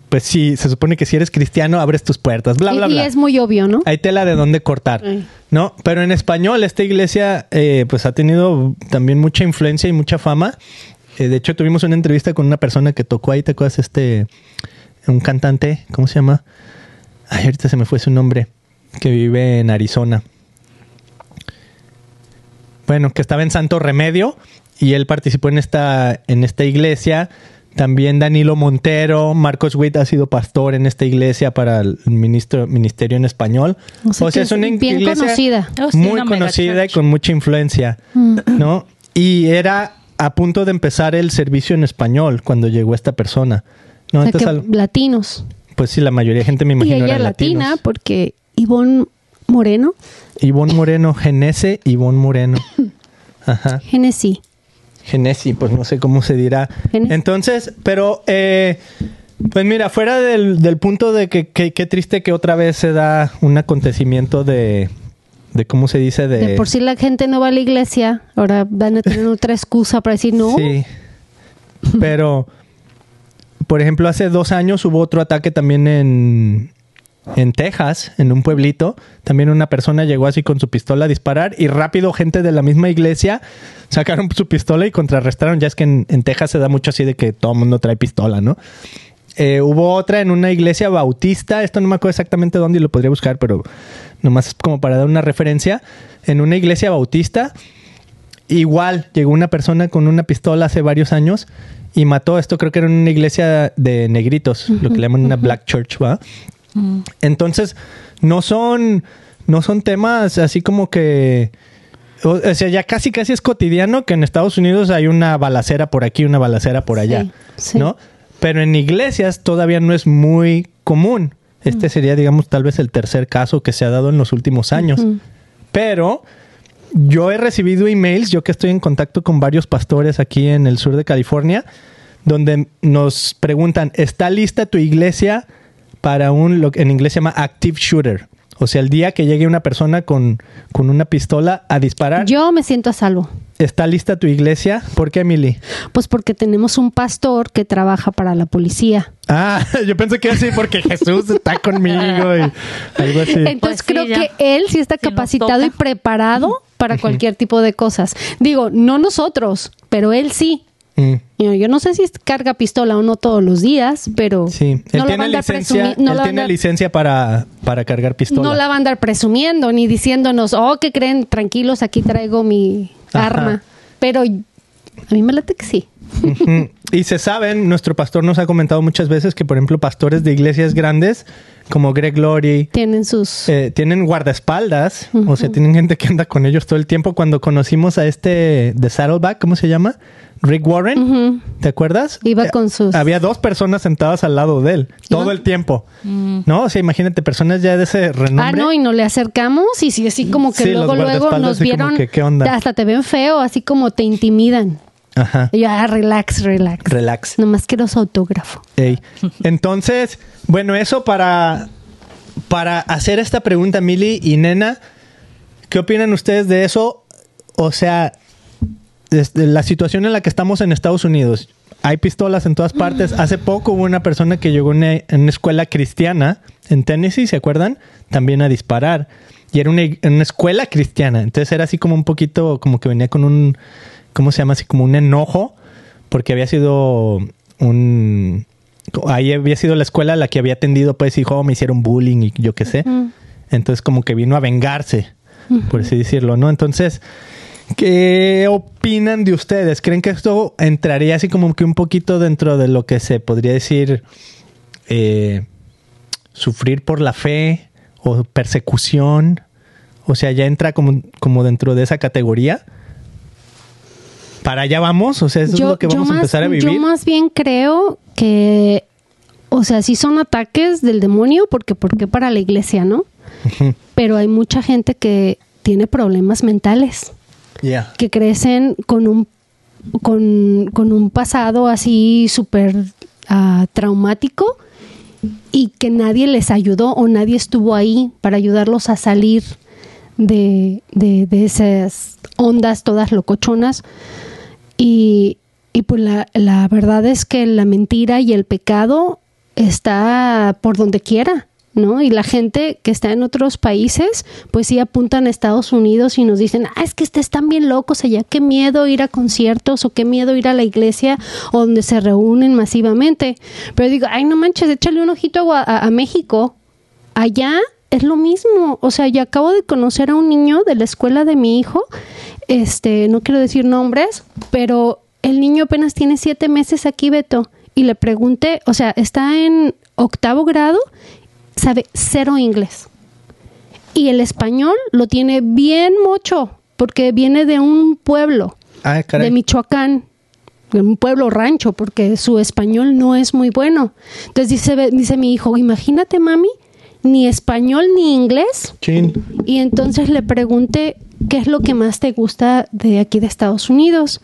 pues sí, se supone que si eres cristiano abres tus puertas, bla, bla, y, y bla. es muy obvio, ¿no? Hay tela de dónde cortar. ¿no? Pero en español esta iglesia eh, pues ha tenido también mucha influencia y mucha fama. Eh, de hecho tuvimos una entrevista con una persona que tocó ahí, ¿te acuerdas? Este, un cantante, ¿cómo se llama? Ay, ahorita se me fue su nombre, que vive en Arizona. Bueno, que estaba en Santo Remedio y él participó en esta, en esta iglesia. También Danilo Montero, Marcos Witt ha sido pastor en esta iglesia para el ministro, ministerio en español. O sea es bien conocida. Oh, muy una conocida y con mucha influencia, Mm. ¿no? Y era a punto de empezar el servicio en español cuando llegó esta persona. ¿no? O sea, Entonces, que al- latinos. pues sí, la mayoría de gente me Y imagino ella era latina latinos. porque Ivonne Moreno, Ivonne Moreno, Genese, Ivonne Moreno. Ajá. Genesí. Genesi, pues no sé cómo se dirá. Genesi. Entonces, pero, eh, pues mira, fuera del, del punto de que que- qué triste que otra vez se da un acontecimiento de, de ¿cómo se dice? De, De por sí la gente no va a la iglesia, ahora van a tener otra excusa para decir no. Sí. Pero, por ejemplo, hace dos años hubo otro ataque también en, en Texas, en un pueblito. También una persona llegó así con su pistola a disparar y rápido gente de la misma iglesia sacaron su pistola y contrarrestaron. Ya es que en, en Texas se da mucho así de que todo el mundo trae pistola, ¿no? Eh, hubo otra en una iglesia bautista, esto no me acuerdo exactamente dónde y lo podría buscar, pero nomás como para dar una referencia. En una iglesia bautista, igual llegó una persona con una pistola hace varios años y mató, esto creo que era en una iglesia de negritos, lo que le llaman una black church, ¿va? Entonces, no son, no son temas así como que... O sea, ya casi casi es cotidiano que en Estados Unidos hay una balacera por aquí, una balacera por allá, Sí, sí. ¿no? Pero en iglesias todavía no es muy común. Este sería, digamos, tal vez el tercer caso que se ha dado en los últimos años. Pero yo he recibido emails, yo que estoy en contacto con varios pastores aquí en el sur de California, donde nos preguntan, ¿está lista tu iglesia para un, lo que en inglés se llama active shooter? O sea, el día que llegue una persona con, con una pistola a disparar, Yo me siento a salvo. ¿está lista tu iglesia? ¿Por qué, Emily? Pues porque tenemos un pastor que trabaja para la policía. Ah, yo pensé que así porque Jesús está conmigo y algo así. Entonces Pues sí, creo ya. que él sí está Si capacitado y preparado para cualquier tipo de cosas. Digo, no nosotros, pero él sí. Mm. Yo, no sé si carga pistola o no todos los días, pero Sí, él no la tiene andar licencia, presumi- no él la tiene licencia para, para cargar pistola. no la va a andar presumiendo ni diciéndonos, oh, que creen, tranquilos, aquí traigo mi Ajá. arma. Pero a mí me late que sí. Y se saben, nuestro pastor nos ha comentado muchas veces que, por ejemplo, pastores de iglesias grandes, como Greg Glory, Tienen sus... eh, tienen guardaespaldas, o sea, tienen gente que anda con ellos todo el tiempo. Cuando conocimos a este de Saddleback, ¿cómo se llama? Rick Warren. ¿te acuerdas? Iba Eh, con sus- Había dos personas sentadas al lado de él, todo Iba- el tiempo. ¿No? O sea, imagínate, personas ya de ese renombre. Ah, no, y nos le acercamos y sí, así como que Sí, luego, los luego nos vieron, que, ¿qué onda? hasta te ven feo, así como te intimidan. Ajá. Y yo, ah, relax, relax. Relax. Nomás quiero su autógrafo. Ey. Entonces, bueno, eso para, para hacer esta pregunta, Mili y Nena, ¿qué opinan ustedes de eso? O sea, desde la situación en la que estamos en Estados Unidos. Hay pistolas en todas partes. Hace poco hubo una persona que llegó en una, una escuela cristiana en Tennessee, ¿se acuerdan? También a disparar. Y era una, una escuela cristiana. Entonces era así como un poquito, como que venía con un, ¿cómo se llama? Así como un enojo, porque había sido un... Ahí había sido la escuela la que había atendido, pues, hijo, "Oh, me hicieron bullying y yo qué sé. Entonces como que vino a vengarse, por así decirlo, ¿no? Entonces, ¿qué opinan de ustedes? ¿Creen que esto entraría así como que un poquito dentro de lo que se podría decir eh, sufrir por la fe o persecución? O sea, ya entra como, como dentro de esa categoría. Para allá vamos, o sea, eso es lo que vamos a más- empezar a vivir. Yo más bien creo que, o sea, sí son ataques del demonio, porque ¿por qué para la iglesia, no? Pero hay mucha gente que tiene problemas mentales, que crecen con un, con, con un pasado así súper ah, traumático y que nadie les ayudó o nadie estuvo ahí para ayudarlos a salir de, de, de esas ondas todas locochonas. Y, y pues la, la verdad es que la mentira y el pecado está por donde quiera. ¿no? Y la gente que está en otros países, pues sí apuntan a Estados Unidos y nos dicen, ah, es que están bien locos allá, qué miedo ir a conciertos o qué miedo ir a la iglesia donde se reúnen masivamente. Pero digo, ay, no manches, échale un ojito a- a México. Allá es lo mismo. O sea, yo acabo de conocer a un niño de la escuela de mi hijo, este, no quiero decir nombres, pero el niño apenas tiene siete meses aquí, Beto. Y le pregunté, o sea, está en octavo grado, sabe cero inglés. Y el español lo tiene bien mucho, porque viene de un pueblo, Ay, caray. de Michoacán, de un pueblo rancho, porque su español no es muy bueno. Entonces dice, dice mi hijo, imagínate, mami, ni español ni inglés. Chin. Y entonces le pregunté, ¿qué es lo que más te gusta de aquí de Estados Unidos?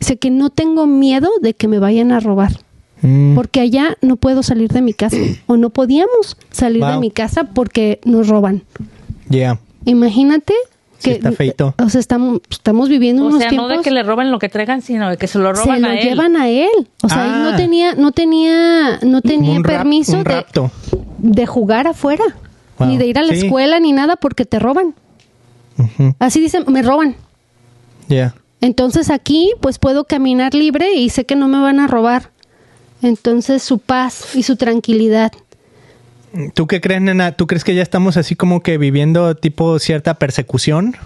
Dice que no tengo miedo de que me vayan a robar, Mm. porque allá no puedo salir de mi casa, o no podíamos salir de mi casa porque nos roban. Yeah. Imagínate Sí, que está feito. o sea, estamos, estamos viviendo O unos sea, tiempos no de que le roben lo que traigan, sino de que se lo roban se lo a él. llevan a él. O sea, él Ah. no tenía, no tenía, no tenía un rap- permiso un de, rapto. De jugar afuera, Wow. ni de ir a la Sí. escuela ni nada porque te roban. Así dicen, me roban. Yeah. Entonces aquí pues puedo caminar libre y sé que no me van a robar. Entonces su paz y su tranquilidad. ¿Tú qué crees, nena? ¿Tú crees que ya estamos así como que viviendo tipo cierta persecución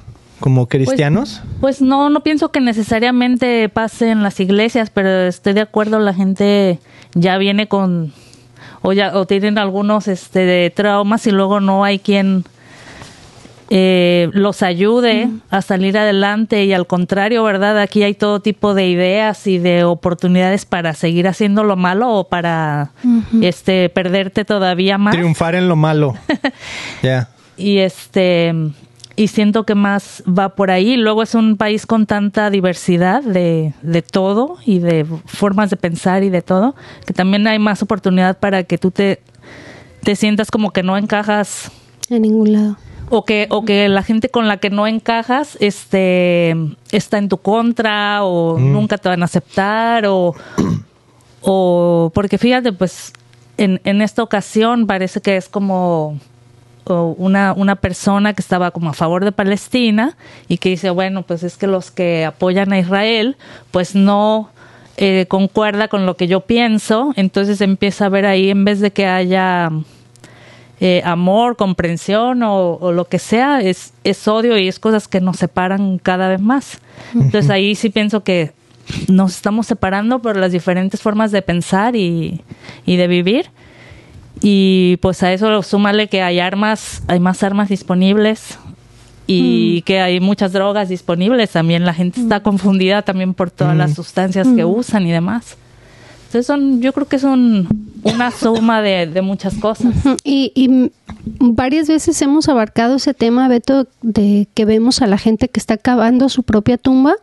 como cristianos? Pues no, no pienso que necesariamente pase en las iglesias, pero estoy de acuerdo, la gente ya viene con o ya o tienen algunos este de traumas y luego no hay quien eh, los ayude a salir adelante y al contrario, ¿verdad? Aquí hay todo tipo de ideas y de oportunidades para seguir haciendo lo malo o para este perderte todavía más Triunfar en lo malo. Ya. y este y siento que más va por ahí. Luego es un país con tanta diversidad de, de todo y de formas de pensar y de todo, que también hay más oportunidad para que tú te, te sientas como que no encajas En ningún lado. o que, o que la gente con la que no encajas este, está en tu contra o nunca te van a aceptar o, o porque fíjate, pues en, en esta ocasión parece que es como una, una persona que estaba como a favor de Palestina y que dice, bueno, pues es que los que apoyan a Israel, pues no eh, concuerda con lo que yo pienso, entonces empieza a ver ahí, en vez de que haya eh, amor, comprensión o, o lo que sea, es, es odio y es cosas que nos separan cada vez más. Entonces ahí sí pienso que nos estamos separando por las diferentes formas de pensar y, y de vivir. Y pues a eso súmale que hay armas, hay más armas disponibles y que hay muchas drogas disponibles. También la gente está confundida también por todas las sustancias que usan y demás. Entonces son, yo creo que son una suma de, de muchas cosas. Y, y varias veces hemos abarcado ese tema, Beto, de que vemos a la gente que está cavando su propia tumba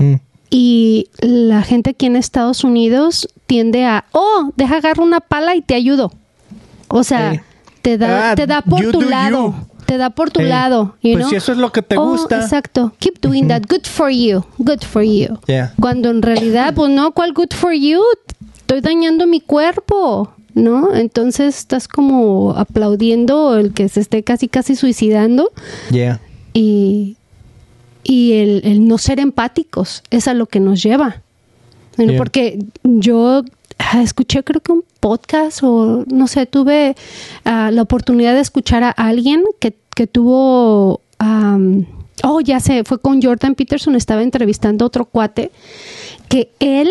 Mm. y la gente aquí en Estados Unidos tiende a, oh, deja agarrar una pala y te ayudo. O sea, Sí. te da, Ah, te da por tu do lado. you. Te da por tu Sí. lado. you Pues know? si eso es lo que te Oh, gusta. Exacto. Keep doing that. Good for you. Good for you. Yeah. Cuando en realidad, pues no, ¿cuál good for you? Estoy dañando mi cuerpo, ¿no? Entonces estás como aplaudiendo el que se esté casi, casi suicidando Yeah. y, y el, el no ser empáticos es a lo que nos lleva. Bueno, Yeah. Porque yo escuché creo que un podcast o no sé, tuve ah, la oportunidad de escuchar a alguien que, que tuvo... am, oh, ya sé, fue con Jordan Peterson, estaba entrevistando a otro cuate que él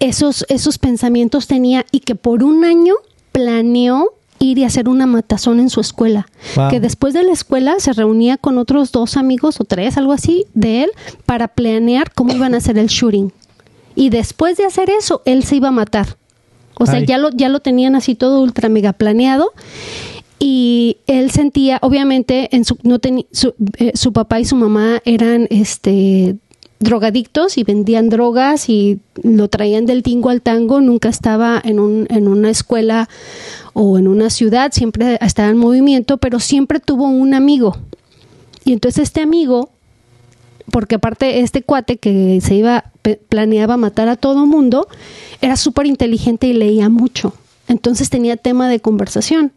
esos, esos pensamientos tenía y que por un año planeó ir y hacer una matazón en su escuela. Wow. Que después de la escuela se reunía con otros dos amigos o tres, algo así, de él, para planear cómo iban a hacer el shooting. Y después de hacer eso, él se iba a matar. O sea, Ay. ya lo, ya lo tenían así todo ultra mega planeado. Y él sentía, obviamente, en su, no teni- su, eh, su papá y su mamá eran este drogadictos y vendían drogas y lo traían del tingo al tango, nunca estaba en, un, en una escuela o en una ciudad, siempre estaba en movimiento, pero siempre tuvo un amigo. Y entonces este amigo, porque aparte este cuate que se iba, planeaba matar a todo mundo, era súper inteligente y leía mucho. Entonces tenía tema de conversación.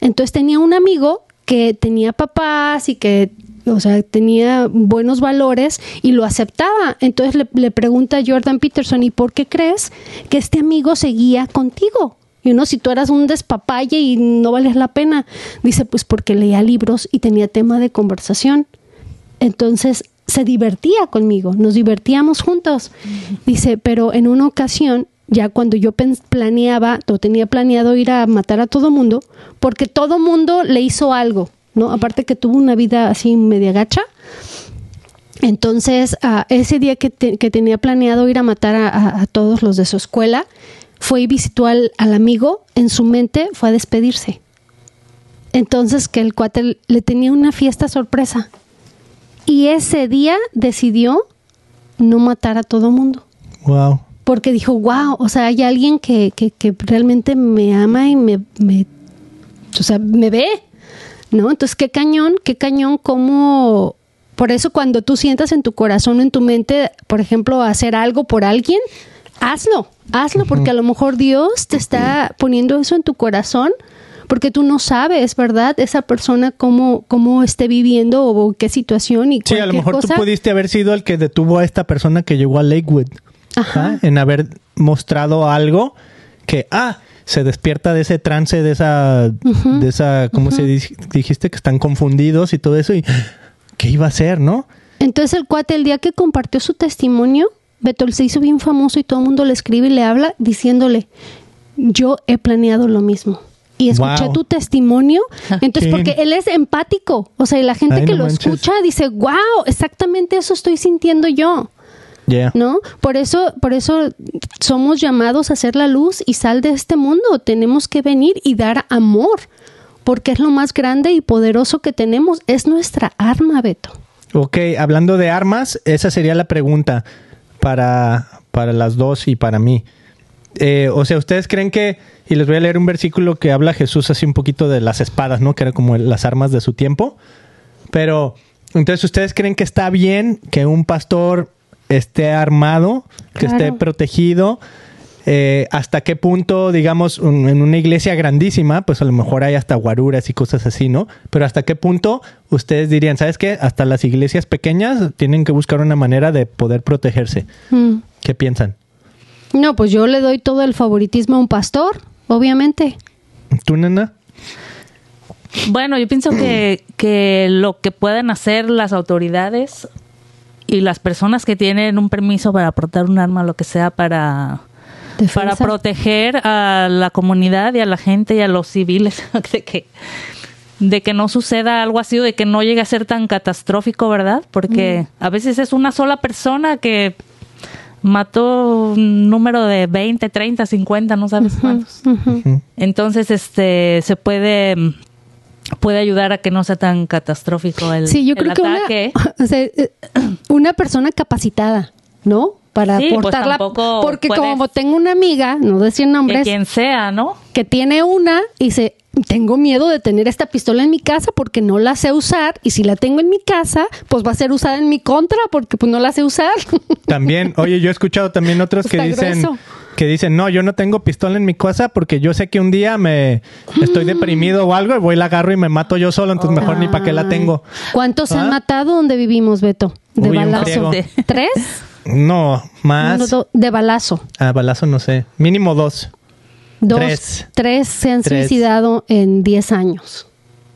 Entonces tenía un amigo que tenía papás y que o sea, tenía buenos valores y lo aceptaba. Entonces le, pregunta a Jordan Peterson, ¿y por qué crees que este amigo seguía contigo? Y uno, si tú eras un despapalle y no vales la pena, dice, pues porque leía libros y tenía tema de conversación. Entonces se divertía conmigo, nos divertíamos juntos. Dice, pero en una ocasión, ya cuando yo planeaba, o tenía planeado ir a matar a todo mundo, porque todo mundo le hizo algo ¿no? Aparte que tuvo una vida así media gacha. Entonces, ese día que, tenía planeado ir a matar a, todos los de su escuela, fue y visitó al, amigo, en su mente fue a despedirse. Entonces, que el cuate le tenía una fiesta sorpresa. Y ese día decidió no matar a todo mundo. Wow. Porque dijo, wow, o sea, hay alguien que, que, que realmente me ama y me, me, o sea, me ve, ¿no? Entonces, qué cañón, qué cañón, cómo... Por eso cuando tú sientas en tu corazón o en tu mente, por ejemplo, hacer algo por alguien, hazlo, hazlo, porque a lo mejor Dios te está poniendo eso en tu corazón, porque tú no sabes, ¿verdad? Esa persona cómo, cómo esté viviendo o qué situación y Sí, a lo mejor tú pudiste haber sido el que detuvo a esta persona que llegó a Lakewood. Ajá. En haber mostrado algo que, ah, se despierta de ese trance, de esa, de esa, ¿cómo se dijiste? Que están confundidos y todo eso. ¿Y qué iba a hacer, no? Entonces el cuate, el día que compartió su testimonio, Beto se hizo bien famoso y todo el mundo le escribe y le habla diciéndole, yo he planeado lo mismo. Y escuché tu testimonio. Entonces, porque él es empático. O sea, y la gente que lo escucha dice, wow, exactamente eso estoy sintiendo yo. ¿No? Por eso, por eso somos llamados a ser la luz y sal de este mundo. Tenemos que venir y dar amor, porque es lo más grande y poderoso que tenemos. Es nuestra arma, Beto. Ok, hablando de armas, esa sería la pregunta para, para las dos y para mí. Eh, o sea, ¿ustedes creen que, y les voy a leer un versículo que habla Jesús así un poquito de las espadas, ¿no? Que eran como las armas de su tiempo. Pero, entonces, ¿ustedes creen que está bien que un pastor esté armado, que esté protegido. Eh, hasta qué punto, digamos, en una iglesia grandísima, pues a lo mejor hay hasta guaruras y cosas así, ¿no? Pero hasta qué punto ustedes dirían, ¿sabes qué? Hasta las iglesias pequeñas tienen que buscar una manera de poder protegerse. Mm. ¿Qué piensan? No, pues yo le doy todo el favoritismo a un pastor, obviamente. ¿Tú, nena? Bueno, yo pienso que, que lo que pueden hacer las autoridades y las personas que tienen un permiso para portar un arma, lo que sea, para, para proteger a la comunidad y a la gente y a los civiles de que de que no suceda algo así o de que no llegue a ser tan catastrófico, ¿verdad? Porque mm. a veces es una sola persona que mató un número de 20, 30, 50, no sabes cuántos. Entonces, este, se puede puede ayudar a que no sea tan catastrófico el, sí, yo creo Que una, eh, una persona capacitada, ¿no? Para sí, pues porque como tengo una amiga, no decir nombres, que quien sea, ¿no? Que tiene una y se tengo miedo de tener esta pistola en mi casa porque no la sé usar y si la tengo en mi casa, pues va a ser usada en mi contra porque pues no la sé usar. También, oye, yo he escuchado también otros que dicen que dicen, "No, yo no tengo pistola en mi casa porque yo sé que un día me estoy deprimido o algo y voy la agarro y me mato yo solo, entonces mejor ni para qué la tengo." ¿Cuántos se han ¿Ah? matado donde vivimos, Beto? De balazo. ¿Tres? No, más. de balazo. Ah, balazo no sé. Mínimo dos. Dos, tres. se han suicidado en 10 años.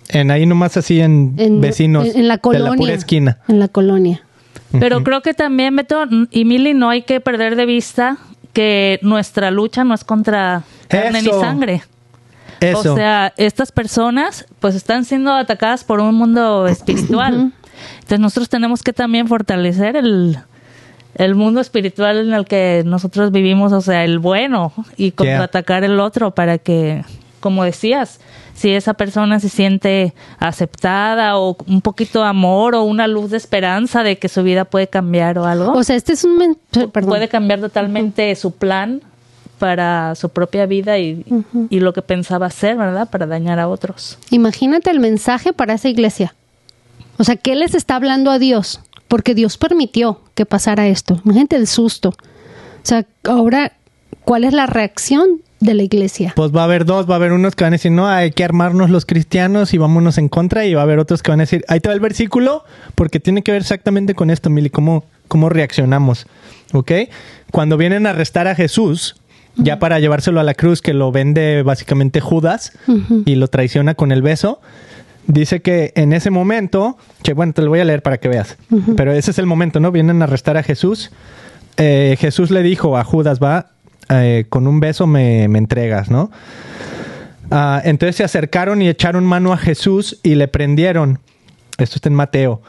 En ahí nomás así en, vecinos. En, la colonia. De la pura esquina. En la colonia. Pero creo que también, Beto y Mili, no hay que perder de vista que nuestra lucha no es contra carne ni sangre. Eso. O sea, estas personas pues están siendo atacadas por un mundo espiritual. Entonces nosotros tenemos que también fortalecer el, el mundo espiritual en el que nosotros vivimos, o sea, el bueno, y contraatacar el otro para que como decías, si esa persona se siente aceptada o un poquito de amor o una luz de esperanza de que su vida puede cambiar o algo. O sea, este es un... men- Perdón. puede cambiar totalmente su plan para su propia vida y, y lo que pensaba hacer, ¿verdad? Para dañar a otros. Imagínate el mensaje para esa iglesia. O sea, ¿qué les está hablando a Dios? Porque Dios permitió que pasara esto. Imagínate el susto. O sea, ahora, ¿cuál es la reacción de la iglesia? Pues va a haber dos, va a haber unos que van a decir, no, hay que armarnos los cristianos y vámonos en contra, y va a haber otros que van a decir, ahí te va el versículo, porque tiene que ver exactamente con esto, Mili, cómo, cómo reaccionamos, ¿ok? Cuando vienen a arrestar a Jesús, ya para llevárselo a la cruz, que lo vende básicamente Judas y lo traiciona con el beso, dice que en ese momento, que bueno, te lo voy a leer para que veas, pero ese es el momento, ¿no? Vienen a arrestar a Jesús. Eh, Jesús le dijo a Judas, va, eh, con un beso me, me entregas, ¿no? Ah, entonces se acercaron y echaron mano a Jesús y le prendieron. Esto está en Mateo.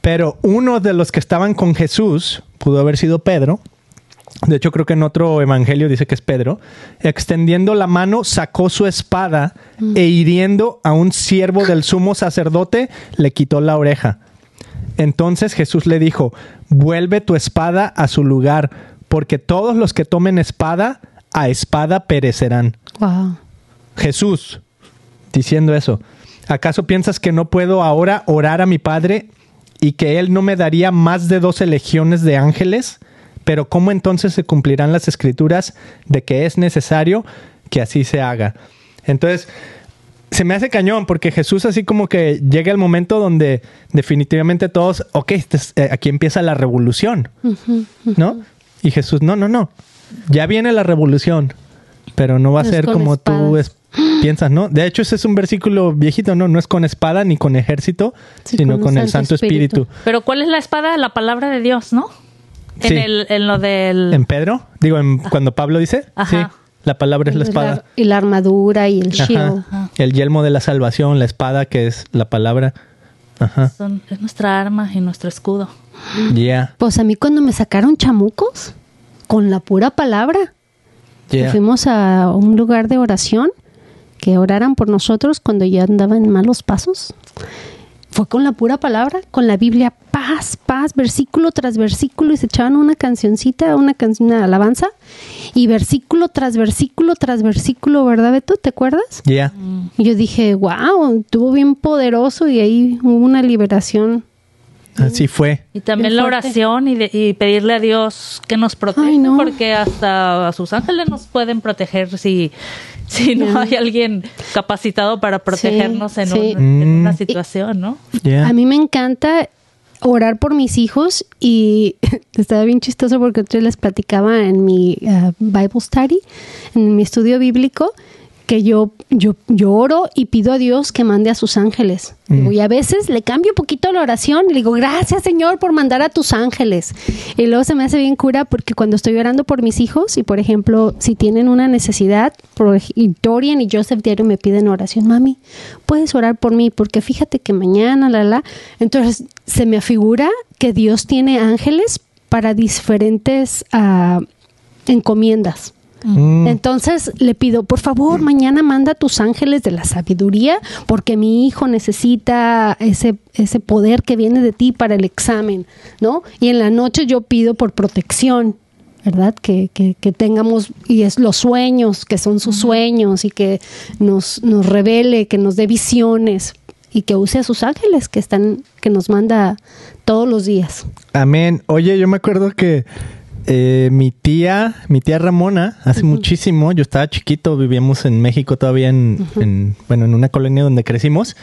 Pero uno de los que estaban con Jesús, pudo haber sido Pedro, de hecho creo que en otro evangelio dice que es Pedro, extendiendo la mano sacó su espada e hiriendo a un siervo del sumo sacerdote, le quitó la oreja. Entonces Jesús le dijo, vuelve tu espada a su lugar, porque todos los que tomen espada, a espada perecerán. Wow. Jesús diciendo eso. ¿Acaso piensas que no puedo ahora orar a mi Padre y que Él no me daría más de doce legiones de ángeles? Pero ¿cómo entonces se cumplirán las escrituras de que es necesario que así se haga? Entonces, se me hace cañón porque Jesús así como que llega el momento donde definitivamente todos, ok, este es- eh, aquí empieza la revolución, ¿no? Y Jesús, no, no, no, ya viene la revolución, pero no va a No ser como tú es- piensas, ¿no? De hecho, ese es un versículo viejito, ¿no? No es con espada ni con ejército, Sí, sino con el Santo Santo Espíritu. Espíritu. Pero ¿cuál es la espada? La palabra de Dios, ¿no? Sí. En, el, en lo del... En Pedro, digo, en- cuando Pablo dice, Ajá. sí, la palabra es la espada. Y la armadura y el shield. Ajá. El yelmo de la salvación, la espada que es la palabra. Ajá. son- es nuestra arma y nuestro escudo. Yeah, Pues a mí cuando me sacaron chamucos, con la pura palabra, yeah. fuimos a un lugar de oración, que oraran por nosotros cuando ya andaba en malos pasos. Fue con la pura palabra, con la Biblia, paz, paz, versículo tras versículo, y se echaban una cancioncita, una canción, una alabanza, y versículo tras versículo tras versículo, ¿verdad, Beto? ¿Te acuerdas? Yeah. Y yo dije, wow, estuvo bien poderoso y ahí hubo una liberación. Así fue. Y también la oración y, de- y pedirle a Dios que nos proteja, Ay, no. porque hasta a sus ángeles nos pueden proteger si, si no hay alguien capacitado para protegernos en, sí. un- en Mm. una situación, ¿no? Yeah. A mí me encanta orar por mis hijos y estaba bien chistoso porque yo les platicaba en mi uh, Bible study, en mi estudio bíblico, que yo, yo, yo oro y pido a Dios que mande a sus ángeles. Digo, y a veces le cambio un poquito la oración y le digo, gracias Señor por mandar a tus ángeles. Y luego se me hace bien cura porque cuando estoy orando por mis hijos y por ejemplo, si tienen una necesidad, por y Dorian y Joseph diario me piden oración, mami, puedes orar por mí porque fíjate que mañana, la, la. Entonces se me afigura que Dios tiene ángeles para diferentes ah, encomiendas. Mm. Entonces le pido, por favor, mañana manda tus ángeles de la sabiduría, porque mi hijo necesita ese, ese poder que viene de ti para el examen, ¿no? Y en la noche yo pido por protección, ¿verdad? Que, que, que tengamos, y es los sueños, que son sus sueños, y que nos, nos revele, que nos dé visiones, y que use a sus ángeles que están, que nos manda todos los días. Amén. Oye, yo me acuerdo que eh, mi tía, mi tía Ramona, hace muchísimo, yo estaba chiquito, vivíamos en México todavía en, en, bueno, en una colonia donde crecimos.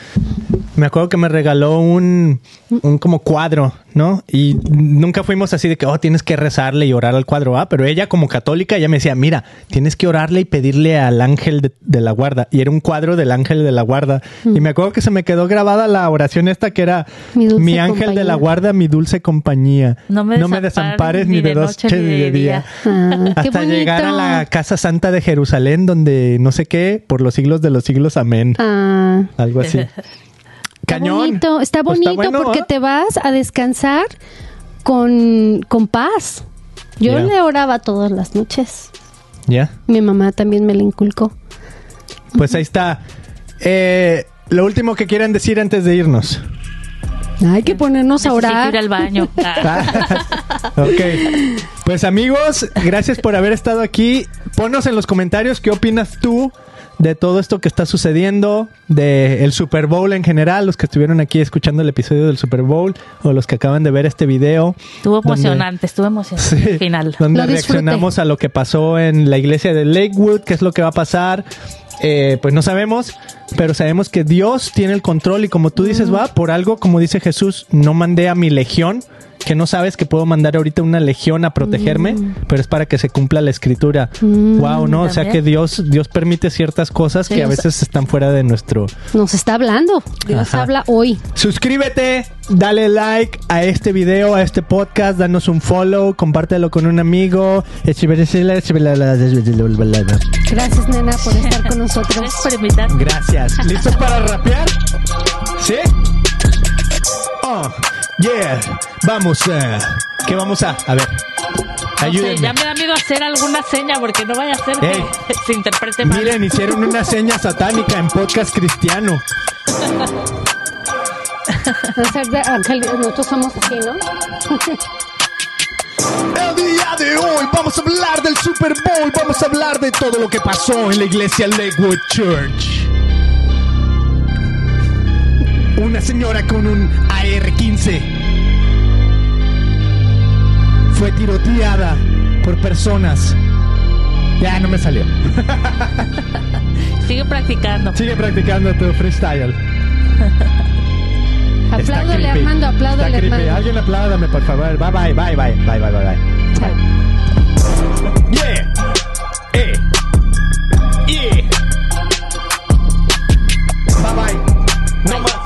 Me acuerdo que me regaló un, un como cuadro, ¿no? Y nunca fuimos así de que, oh, tienes que rezarle y orar al cuadro, ¿ah? Pero ella como católica, ella me decía, mira, tienes que orarle y pedirle al ángel de, de la guarda. Y era un cuadro del ángel de la guarda. Y me acuerdo que se me quedó grabada la oración esta que era, Mi ángel de compañía". la guarda, mi dulce compañía. No me desampares desampares ni de noche ni de día. Ah, qué Hasta llegar a la casa santa de Jerusalén, donde no sé qué, por los siglos de los siglos, amén. Ah, Algo así. Está Cañón. bonito, está Pues bonito bueno, porque ¿ah? te vas a descansar con, con paz. Yo le oraba todas las noches. Ya. Mi mamá también me lo inculcó. Pues ahí está. Eh, lo último que quieran decir antes de irnos. Hay que ponernos a orar. ir al baño. Ah. ok. Pues amigos, gracias por haber estado aquí. Ponos en los comentarios qué opinas tú de todo esto que está sucediendo, de el Super Bowl en general, los que estuvieron aquí escuchando el episodio del Super Bowl o los que acaban de ver este video. Estuvo donde- emocionante, estuvo emocionante Sí, el final. donde Lo disfruté. reaccionamos a lo que pasó en la iglesia de Lakewood, qué es lo que va a pasar. Eh, pues no sabemos, pero sabemos que Dios tiene el control y como tú dices, va, por algo, como dice Jesús, no mandé a mi legión, que no sabes que puedo mandar ahorita una legión a protegerme, pero es para que se cumpla la escritura. wow, ¿no? O sea también. que Dios, Dios permite ciertas cosas que Sí, a o sea- veces están fuera de nuestro, Nos está hablando. Dios Ajá. habla hoy. Suscríbete, dale like a este video, a este podcast, danos un follow, compártelo con un amigo. Gracias, nena, por estar con nosotros. Gracias por invitar. Gracias. ¿Listos para rapear? ¿Sí? Oh, yeah. Vamos a... ¿Qué vamos a...? A ver. No sé, Ayúdenme. ya me da miedo hacer alguna seña porque no vaya a ser que Ey. se interprete mal. Miren, hicieron una seña satánica en podcast cristiano. Nosotros somos así, ¿no? El día de hoy vamos a hablar del Super Bowl, vamos a hablar de todo lo que pasó en la iglesia Lakewood Church una señora con un AR-15. Fue tiroteada por personas. Ya no me salió. Sigue practicando. Sigue practicando tu freestyle. apláudale, Armando, apláudale, Armando. Alguien apláudame, por favor. Bye, bye, bye, bye, bye, bye, bye. bye. Yeah. Eh. Yeah. Bye, bye. No más.